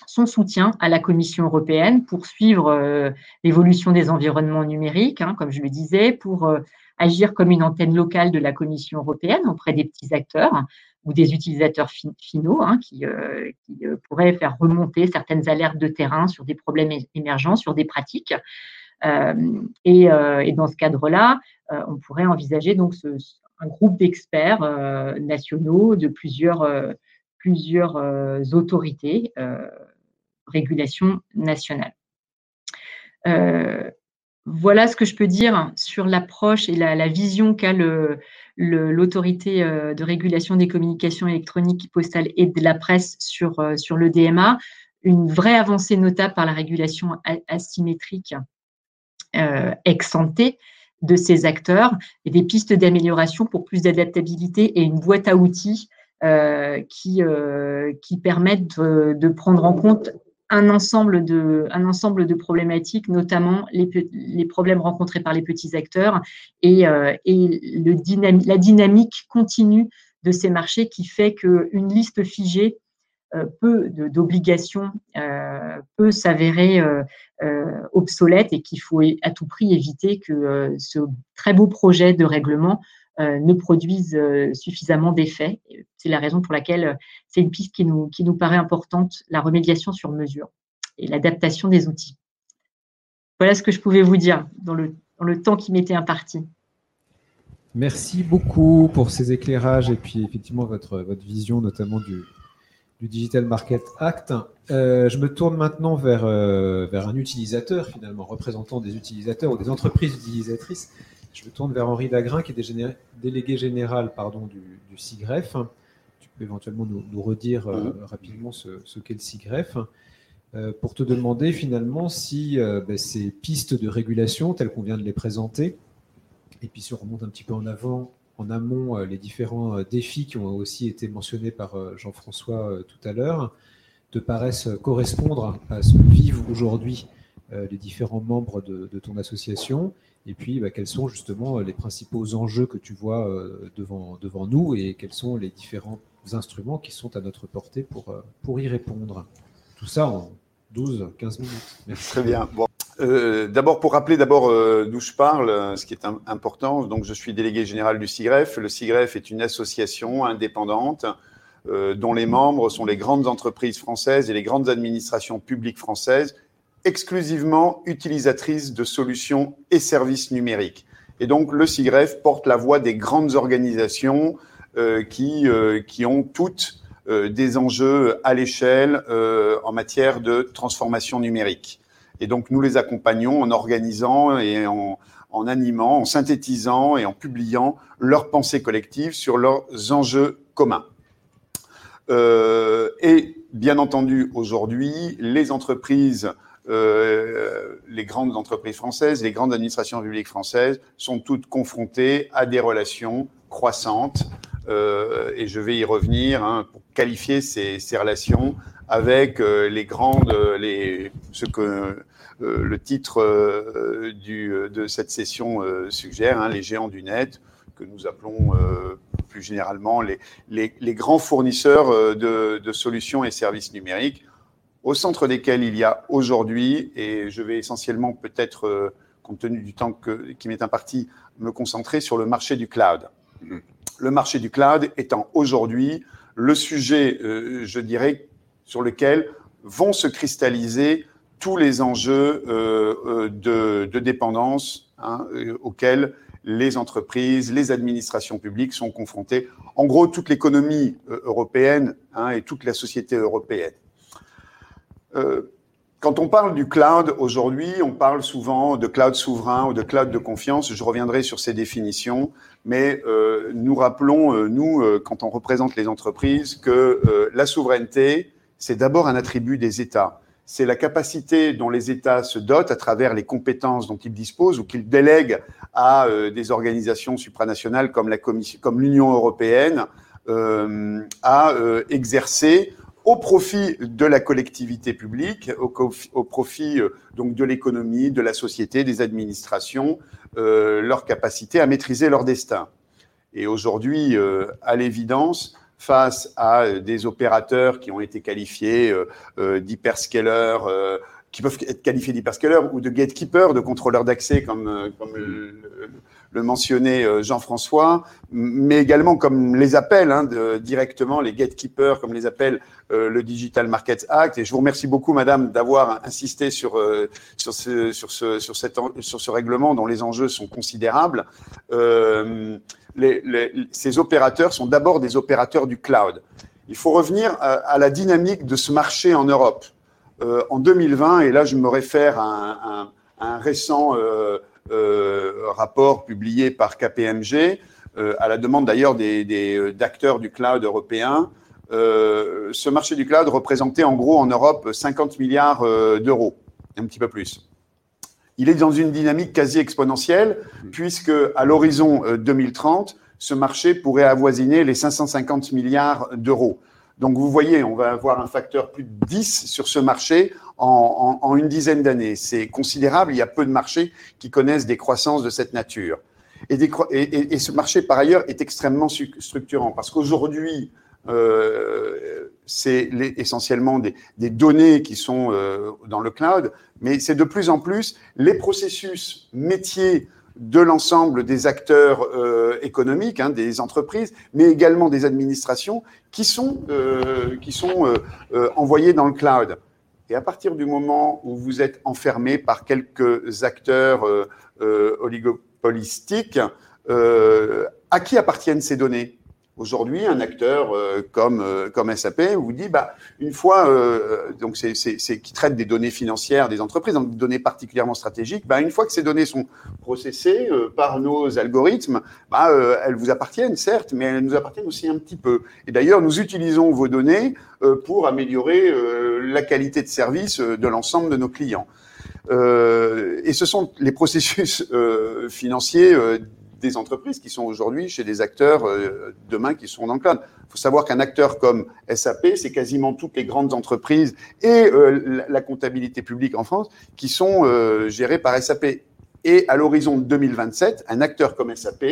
soutien à la Commission européenne pour suivre euh, l'évolution des environnements numériques, hein, comme je le disais, pour euh, agir comme une antenne locale de la Commission européenne auprès des petits acteurs ou des utilisateurs finaux hein, qui, euh, pourraient faire remonter certaines alertes de terrain sur des problèmes émergents, sur des pratiques. Et, dans ce cadre-là, on pourrait envisager donc un groupe d'experts nationaux de plusieurs, plusieurs autorités régulation nationale. Euh, voilà ce que je peux dire sur l'approche et la, vision qu'a l'autorité euh, de régulation des communications électroniques, postales et de la presse sur, euh, sur le DMA. Une vraie avancée notable par la régulation asymétrique ex santé de ces acteurs et des pistes d'amélioration pour plus d'adaptabilité et une boîte à outils qui, qui permettent de, prendre en compte un ensemble de, problématiques, notamment les, problèmes rencontrés par les petits acteurs et, euh, la dynamique continue de ces marchés qui fait qu'une liste figée euh, peu d'obligations euh, peut s'avérer obsolète et qu'il faut à tout prix éviter que ce très beau projet de règlement euh, ne produisent euh, suffisamment d'effets. C'est la raison pour laquelle euh, c'est une piste qui nous, qui nous paraît importante, la remédiation sur mesure et l'adaptation des outils. Voilà ce que je pouvais vous dire dans le, dans le temps qui m'était imparti. Merci beaucoup pour ces éclairages et puis effectivement votre, votre vision notamment du, du Digital Market Act. je me tourne maintenant vers, vers un utilisateur finalement, représentant des utilisateurs ou des entreprises utilisatrices. Je me tourne vers Henri Dagrin, qui est délégué général pardon, du, du CIGREF. Tu peux éventuellement nous, redire euh, mhm. rapidement ce, qu'est le CIGREF, euh, pour te demander finalement si euh, ben, ces pistes de régulation, telles qu'on vient de les présenter, et puis si on remonte un petit peu en avant, en amont, les différents défis qui ont aussi été mentionnés par Jean-François tout à l'heure, te paraissent correspondre à ce que vivent aujourd'hui les différents membres de, ton association et puis, bah, quels sont justement euh, les principaux enjeux que tu vois euh, devant, devant nous et quels sont les différents instruments qui sont à notre portée pour, euh, pour y répondre Tout ça en 12-15 minutes. Merci. Très bien. Bon. Euh, d'abord, pour rappeler d'abord euh, d'où je parle, euh, ce qui est important, donc je suis délégué général du CIGREF. Le CIGREF est une association indépendante dont les membres sont les grandes entreprises françaises et les grandes administrations publiques françaises, exclusivement utilisatrices de solutions et services numériques. Et donc, le CIGREF porte la voix des grandes organisations qui, qui ont toutes des enjeux à l'échelle en matière de transformation numérique. Et donc, nous les accompagnons en organisant et en, animant, en synthétisant et en publiant leurs pensées collectives sur leurs enjeux communs. Euh, et bien entendu, aujourd'hui, les entreprises, euh, les grandes entreprises françaises, les grandes administrations publiques françaises sont toutes confrontées à des relations croissantes. Euh, et je vais y revenir hein, pour qualifier ces, ces relations avec euh, les grandes, euh, les, ce que euh, le titre du, de cette session suggère, hein, les géants du net, que nous appelons plus généralement les, les, les grands fournisseurs de, de, solutions et services numériques, au centre desquels il y a aujourd'hui, et je vais essentiellement peut-être, compte tenu du temps que, qui m'est imparti, me concentrer sur le marché du cloud. Le marché du cloud étant aujourd'hui le sujet, je dirais, sur lequel vont se cristalliser tous les enjeux euh, euh, de, dépendance hein, euh, auxquels les entreprises, les administrations publiques sont confrontées. En gros, toute l'économie européenne hein, et toute la société européenne. quand on parle du cloud aujourd'hui, on parle souvent de cloud souverain ou de cloud de confiance. Je reviendrai sur ces définitions, mais nous rappelons, nous, quand on représente les entreprises, que la souveraineté, c'est d'abord un attribut des États. C'est la capacité dont les États se dotent à travers les compétences dont ils disposent ou qu'ils délèguent à euh, des organisations supranationales comme la Commission, comme l'Union européenne, euh, à euh, exercer au profit de la collectivité publique, au, au profit donc de l'économie, de la société, des administrations, leur capacité à maîtriser leur destin. Et aujourd'hui, à l'évidence, face à euh, des opérateurs qui ont été qualifiés euh, euh, d'hyperscalers, qui peuvent être qualifiés d'hyperscalers ou de gatekeepers, de contrôleurs d'accès, comme, comme le, mentionnait Jean-François, mais également comme les appelle hein, directement les gatekeepers, comme les appelle le Digital Markets Act. Et je vous remercie beaucoup, Madame, d'avoir insisté sur, sur, ce, sur, ce, sur, cette, sur ce règlement dont les enjeux sont considérables. Euh, ces opérateurs sont d'abord des opérateurs du cloud. Il faut revenir à, la dynamique de ce marché en Europe. Euh, en 2020, et là je me réfère à un, récent euh, euh, rapport publié par KPMG, à la demande d'ailleurs d'acteurs du cloud européen, ce marché du cloud représentait en gros en Europe 50 milliards d'euros, un petit peu plus. Il est dans une dynamique quasi exponentielle, puisque à l'horizon 2030, euh, ce marché pourrait avoisiner les 550 milliards d'euros. Donc vous voyez, on va avoir un facteur plus de 10 sur ce marché en, une dizaine d'années. C'est considérable, il y a peu de marchés qui connaissent des croissances de cette nature. Et, ce marché, par ailleurs, est extrêmement structurant, parce qu'aujourd'hui, euh, c'est essentiellement des, données qui sont euh, dans le cloud, mais c'est de plus en plus les processus métiers de l'ensemble des acteurs euh, économiques, hein, des entreprises, mais également des administrations qui sont, qui sont envoyés dans le cloud. Et à partir du moment où vous êtes enfermé par quelques acteurs oligopolistiques, à qui appartiennent ces données? Aujourd'hui, un acteur euh, comme euh, comme SAP vous dit bah une fois euh, donc c'est c'est qui traite des données financières des entreprises, donc des données particulièrement stratégiques, bah une fois que ces données sont processées par nos algorithmes, bah elles vous appartiennent certes, mais elles nous appartiennent aussi un petit peu. Et d'ailleurs, nous utilisons vos données pour améliorer la qualité de service de l'ensemble de nos clients. et ce sont les processus financiers des entreprises qui sont aujourd'hui chez des acteurs euh, demain qui sont dans le cloud. Il faut savoir qu'un acteur comme SAP, c'est quasiment toutes les grandes entreprises et euh, la, comptabilité publique en France qui sont euh, gérées par SAP. Et à l'horizon 2027, un acteur comme SAP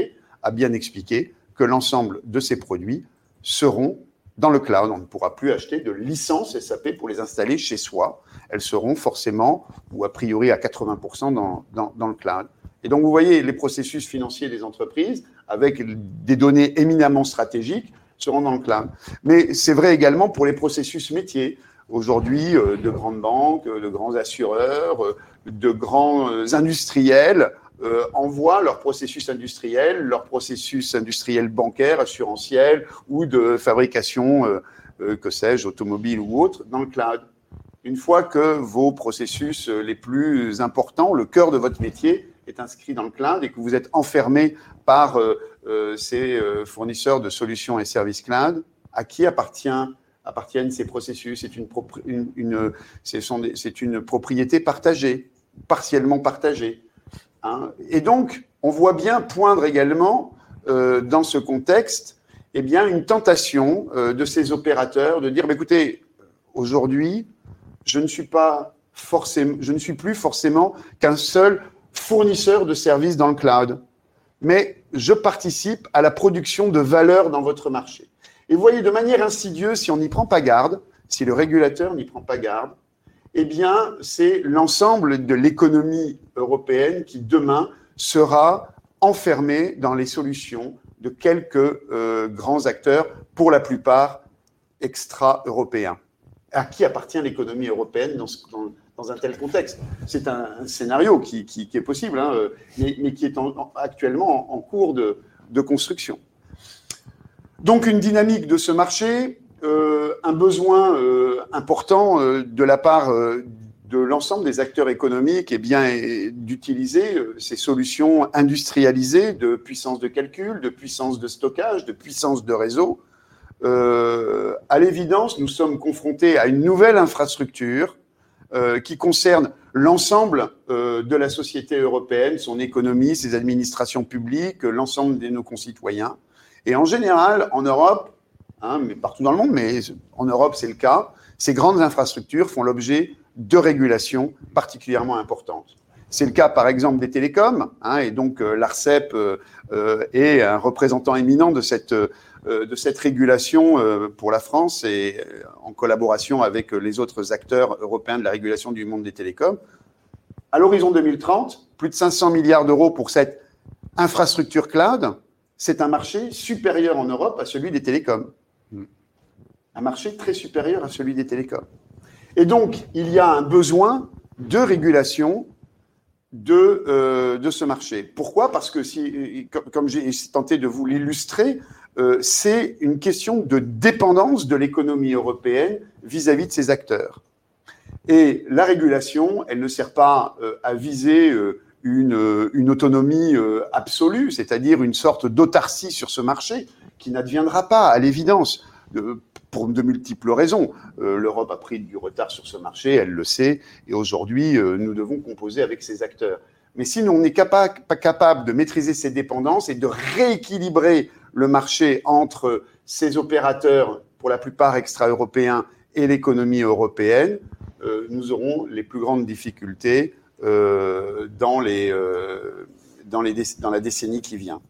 a bien expliqué que l'ensemble de ces produits seront dans le cloud. On ne pourra plus acheter de licences SAP pour les installer chez soi. Elles seront forcément, ou a priori à 80% dans, dans, le cloud. Et donc, vous voyez, les processus financiers des entreprises, avec des données éminemment stratégiques, seront dans le cloud. Mais c'est vrai également pour les processus métiers. Aujourd'hui, euh, de grandes banques, de grands assureurs, euh, de grands euh, industriels euh, envoient leur processus industriel, leur processus industriel bancaire, assurantiel ou de fabrication, euh, euh, que sais-je, automobile ou autre, dans le cloud. Une fois que vos processus les plus importants, le cœur de votre métier, est inscrit dans le cloud et que vous êtes enfermé par ces fournisseurs de solutions et services cloud, à qui appartient, appartiennent ces processus? C'est une, propriété partagée, partiellement partagée. Hein. Et donc, on voit bien poindre également euh, dans ce contexte eh bien, une tentation euh, de ces opérateurs de dire bah, écoutez, aujourd'hui, je ne suis pas forcément, je ne suis plus forcément qu'un seul fournisseur de services dans le cloud, mais je participe à la production de valeur dans votre marché. Et vous voyez, de manière insidieuse, si on n'y prend pas garde, si le régulateur n'y prend pas garde, eh bien, c'est l'ensemble de l'économie européenne qui demain sera enfermée dans les solutions de quelques euh, grands acteurs, pour la plupart extra-européens. À qui appartient l'économie européenne un tel contexte C'est un, scénario qui, est possible, hein, mais, qui est actuellement en, cours de, construction. Donc une dynamique de ce marché euh, un besoin euh, important euh, de la part de l'ensemble des acteurs économiques est bien d'utiliser ces solutions industrialisées de puissance de calcul, de puissance de stockage, de puissance de réseau. à l'évidence, nous sommes confrontés à une nouvelle infrastructure qui concerne l'ensemble de la société européenne, son économie, ses administrations publiques, l'ensemble de nos concitoyens. Et en général, en Europe, Hein, mais partout dans le monde, mais en Europe c'est le cas, ces grandes infrastructures font l'objet de régulations particulièrement importantes. C'est le cas par exemple des télécoms, hein, et donc euh, l'ARCEP euh, euh, est un représentant éminent de cette, de cette régulation pour la France et en collaboration avec les autres acteurs européens de la régulation du monde des télécoms. À l'horizon 2030, plus de 500 milliards d'euros pour cette infrastructure cloud, c'est un marché supérieur en Europe à celui des télécoms un marché très supérieur à celui des télécoms. Et donc, il y a un besoin de régulation de, euh, de ce marché. Pourquoi? Parce que, si, comme, j'ai tenté de vous l'illustrer, euh, c'est une question de dépendance de l'économie européenne vis-à-vis de ses acteurs. Et la régulation, elle ne sert pas euh, à viser une, une, autonomie absolue, c'est-à-dire une sorte d'autarcie sur ce marché qui n'adviendra pas, à l'évidence pour de multiples raisons. Euh, L'Europe a pris du retard sur ce marché, elle le sait, et aujourd'hui, euh, nous devons composer avec ces acteurs. Mais si on n'est pas capable de maîtriser ces dépendances et de rééquilibrer le marché entre ces opérateurs, pour la plupart extra-européens, et l'économie européenne, euh, nous aurons les plus grandes difficultés dans, les, dans la décennie qui vient.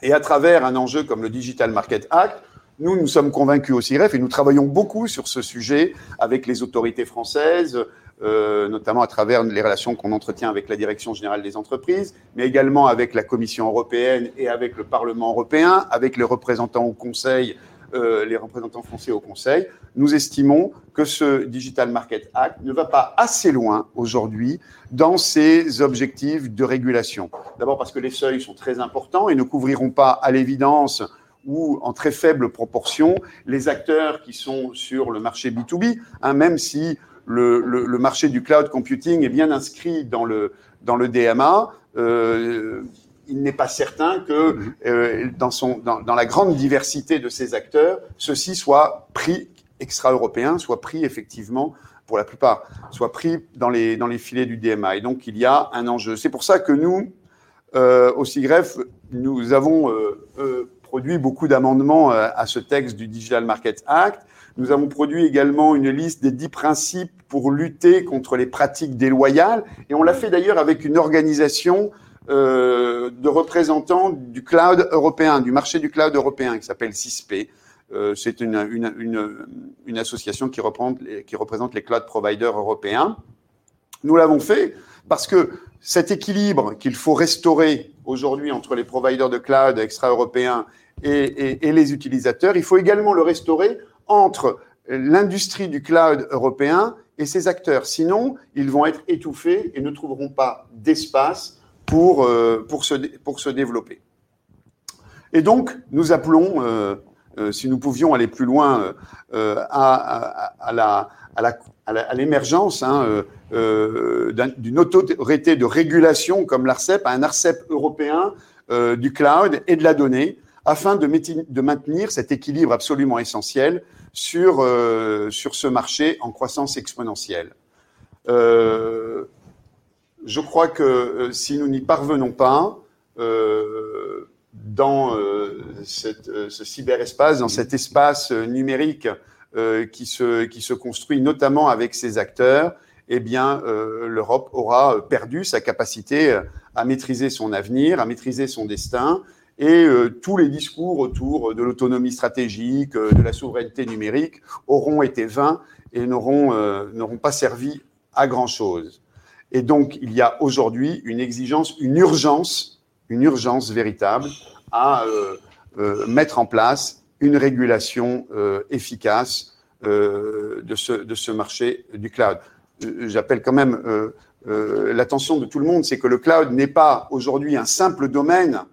Et à travers un enjeu comme le Digital Market Act, nous, nous sommes convaincus au CIREF et nous travaillons beaucoup sur ce sujet avec les autorités françaises, euh, notamment à travers les relations qu'on entretient avec la Direction générale des entreprises, mais également avec la Commission européenne et avec le Parlement européen, avec les représentants au Conseil, euh, les représentants français au Conseil. Nous estimons que ce Digital Market Act ne va pas assez loin aujourd'hui dans ses objectifs de régulation. D'abord parce que les seuils sont très importants et ne couvriront pas à l'évidence ou en très faible proportion les acteurs qui sont sur le marché B2B, hein, même si le, le, marché du cloud computing est bien inscrit dans le, dans le DMA. Euh, il n'est pas certain que mm-hmm. euh, dans, son, dans, dans, la grande diversité de ces acteurs, ceci soit pris extra-européen, soit pris effectivement, pour la plupart, soit pris dans les, dans les filets du DMA. Et donc, il y a un enjeu. C'est pour ça que nous, euh, au CIGREF, nous avons euh, produit beaucoup d'amendements à ce texte du Digital Market Act. Nous avons produit également une liste des dix principes pour lutter contre les pratiques déloyales. Et on l'a fait d'ailleurs avec une organisation euh, de représentants du cloud européen, du marché du cloud européen, qui s'appelle CISP, c'est une, une, une, association qui représente, qui représente les cloud providers européens. Nous l'avons fait parce que cet équilibre qu'il faut restaurer aujourd'hui entre les providers de cloud extra-européens et, les utilisateurs, il faut également le restaurer entre l'industrie du cloud européen et ses acteurs. Sinon, ils vont être étouffés et ne trouveront pas d'espace pour, euh, pour, se, pour se développer. Et donc, nous appelons, euh, euh, si nous pouvions aller plus loin, à, à, la, à l'émergence hein, d'une autorité de régulation comme l'ARCEP, un ARCEP européen du cloud et de la donnée, afin de, maintenir cet équilibre absolument essentiel sur, euh, ce marché en croissance exponentielle. Euh, je crois que euh, si nous n'y parvenons pas, dans ce cyberespace, dans cet espace numérique qui, se, construit notamment avec ses acteurs, eh l'Europe aura perdu sa capacité à maîtriser son avenir, à maîtriser son destin, et euh, tous les discours autour de l'autonomie stratégique, euh, de la souveraineté numérique auront été vains et n'auront euh, pas servi à grand chose. Et donc, il y a aujourd'hui une exigence, une urgence, une urgence véritable à mettre en place une régulation efficace de, ce, de ce marché du cloud. J'appelle quand même l'attention de tout le monde, c'est que le cloud n'est pas aujourd'hui un simple domaine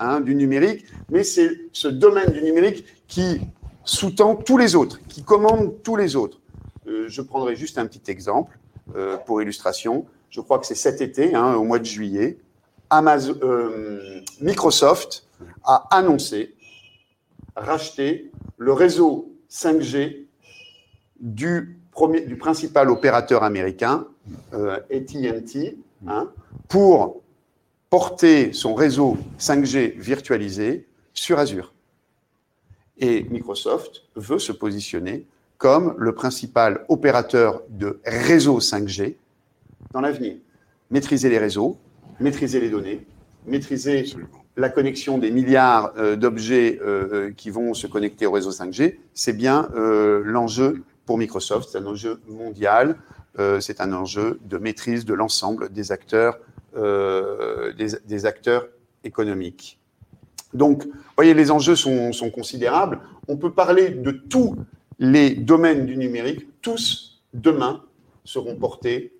Hein, du numérique, mais c'est ce domaine du numérique qui sous-tend tous les autres, qui commande tous les autres. Euh, je prendrai juste un petit exemple euh, pour illustration. Je crois que c'est cet été, hein, au mois de juillet, euh, Microsoft a annoncé racheter le réseau 5G du, premier, du principal opérateur américain, AT&T, hein, pour porter son réseau 5G virtualisé sur Azure. Et Microsoft veut se positionner comme le principal opérateur de réseau 5G dans l'avenir. Maîtriser les réseaux, maîtriser les données, maîtriser la connexion des milliards euh, d'objets euh, euh, qui vont se connecter au réseau 5G, c'est bien l'enjeu pour Microsoft, c'est un enjeu mondial, c'est un enjeu de maîtrise de l'ensemble des acteurs euh, des, acteurs économiques. Donc, vous voyez, les enjeux sont, considérables. On peut parler de tous les domaines du numérique. Tous, demain, seront portés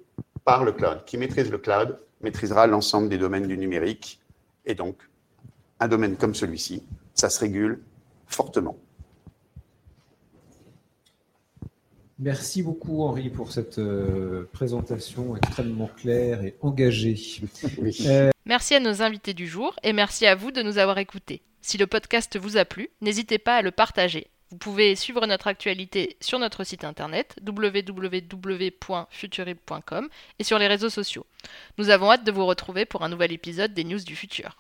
par le cloud. Qui maîtrise le cloud maîtrisera l'ensemble des domaines du numérique. Et donc, un domaine comme celui-ci, ça se régule fortement. Merci beaucoup Henri pour cette euh, présentation extrêmement claire et engagée. Euh, merci à nos invités du jour et merci à vous de nous avoir écoutés. Si le podcast vous a plu, n'hésitez pas à le partager. Vous pouvez suivre notre actualité sur notre site internet www.futurib.com et sur les réseaux sociaux. Nous avons hâte de vous retrouver pour un nouvel épisode des News du Futur.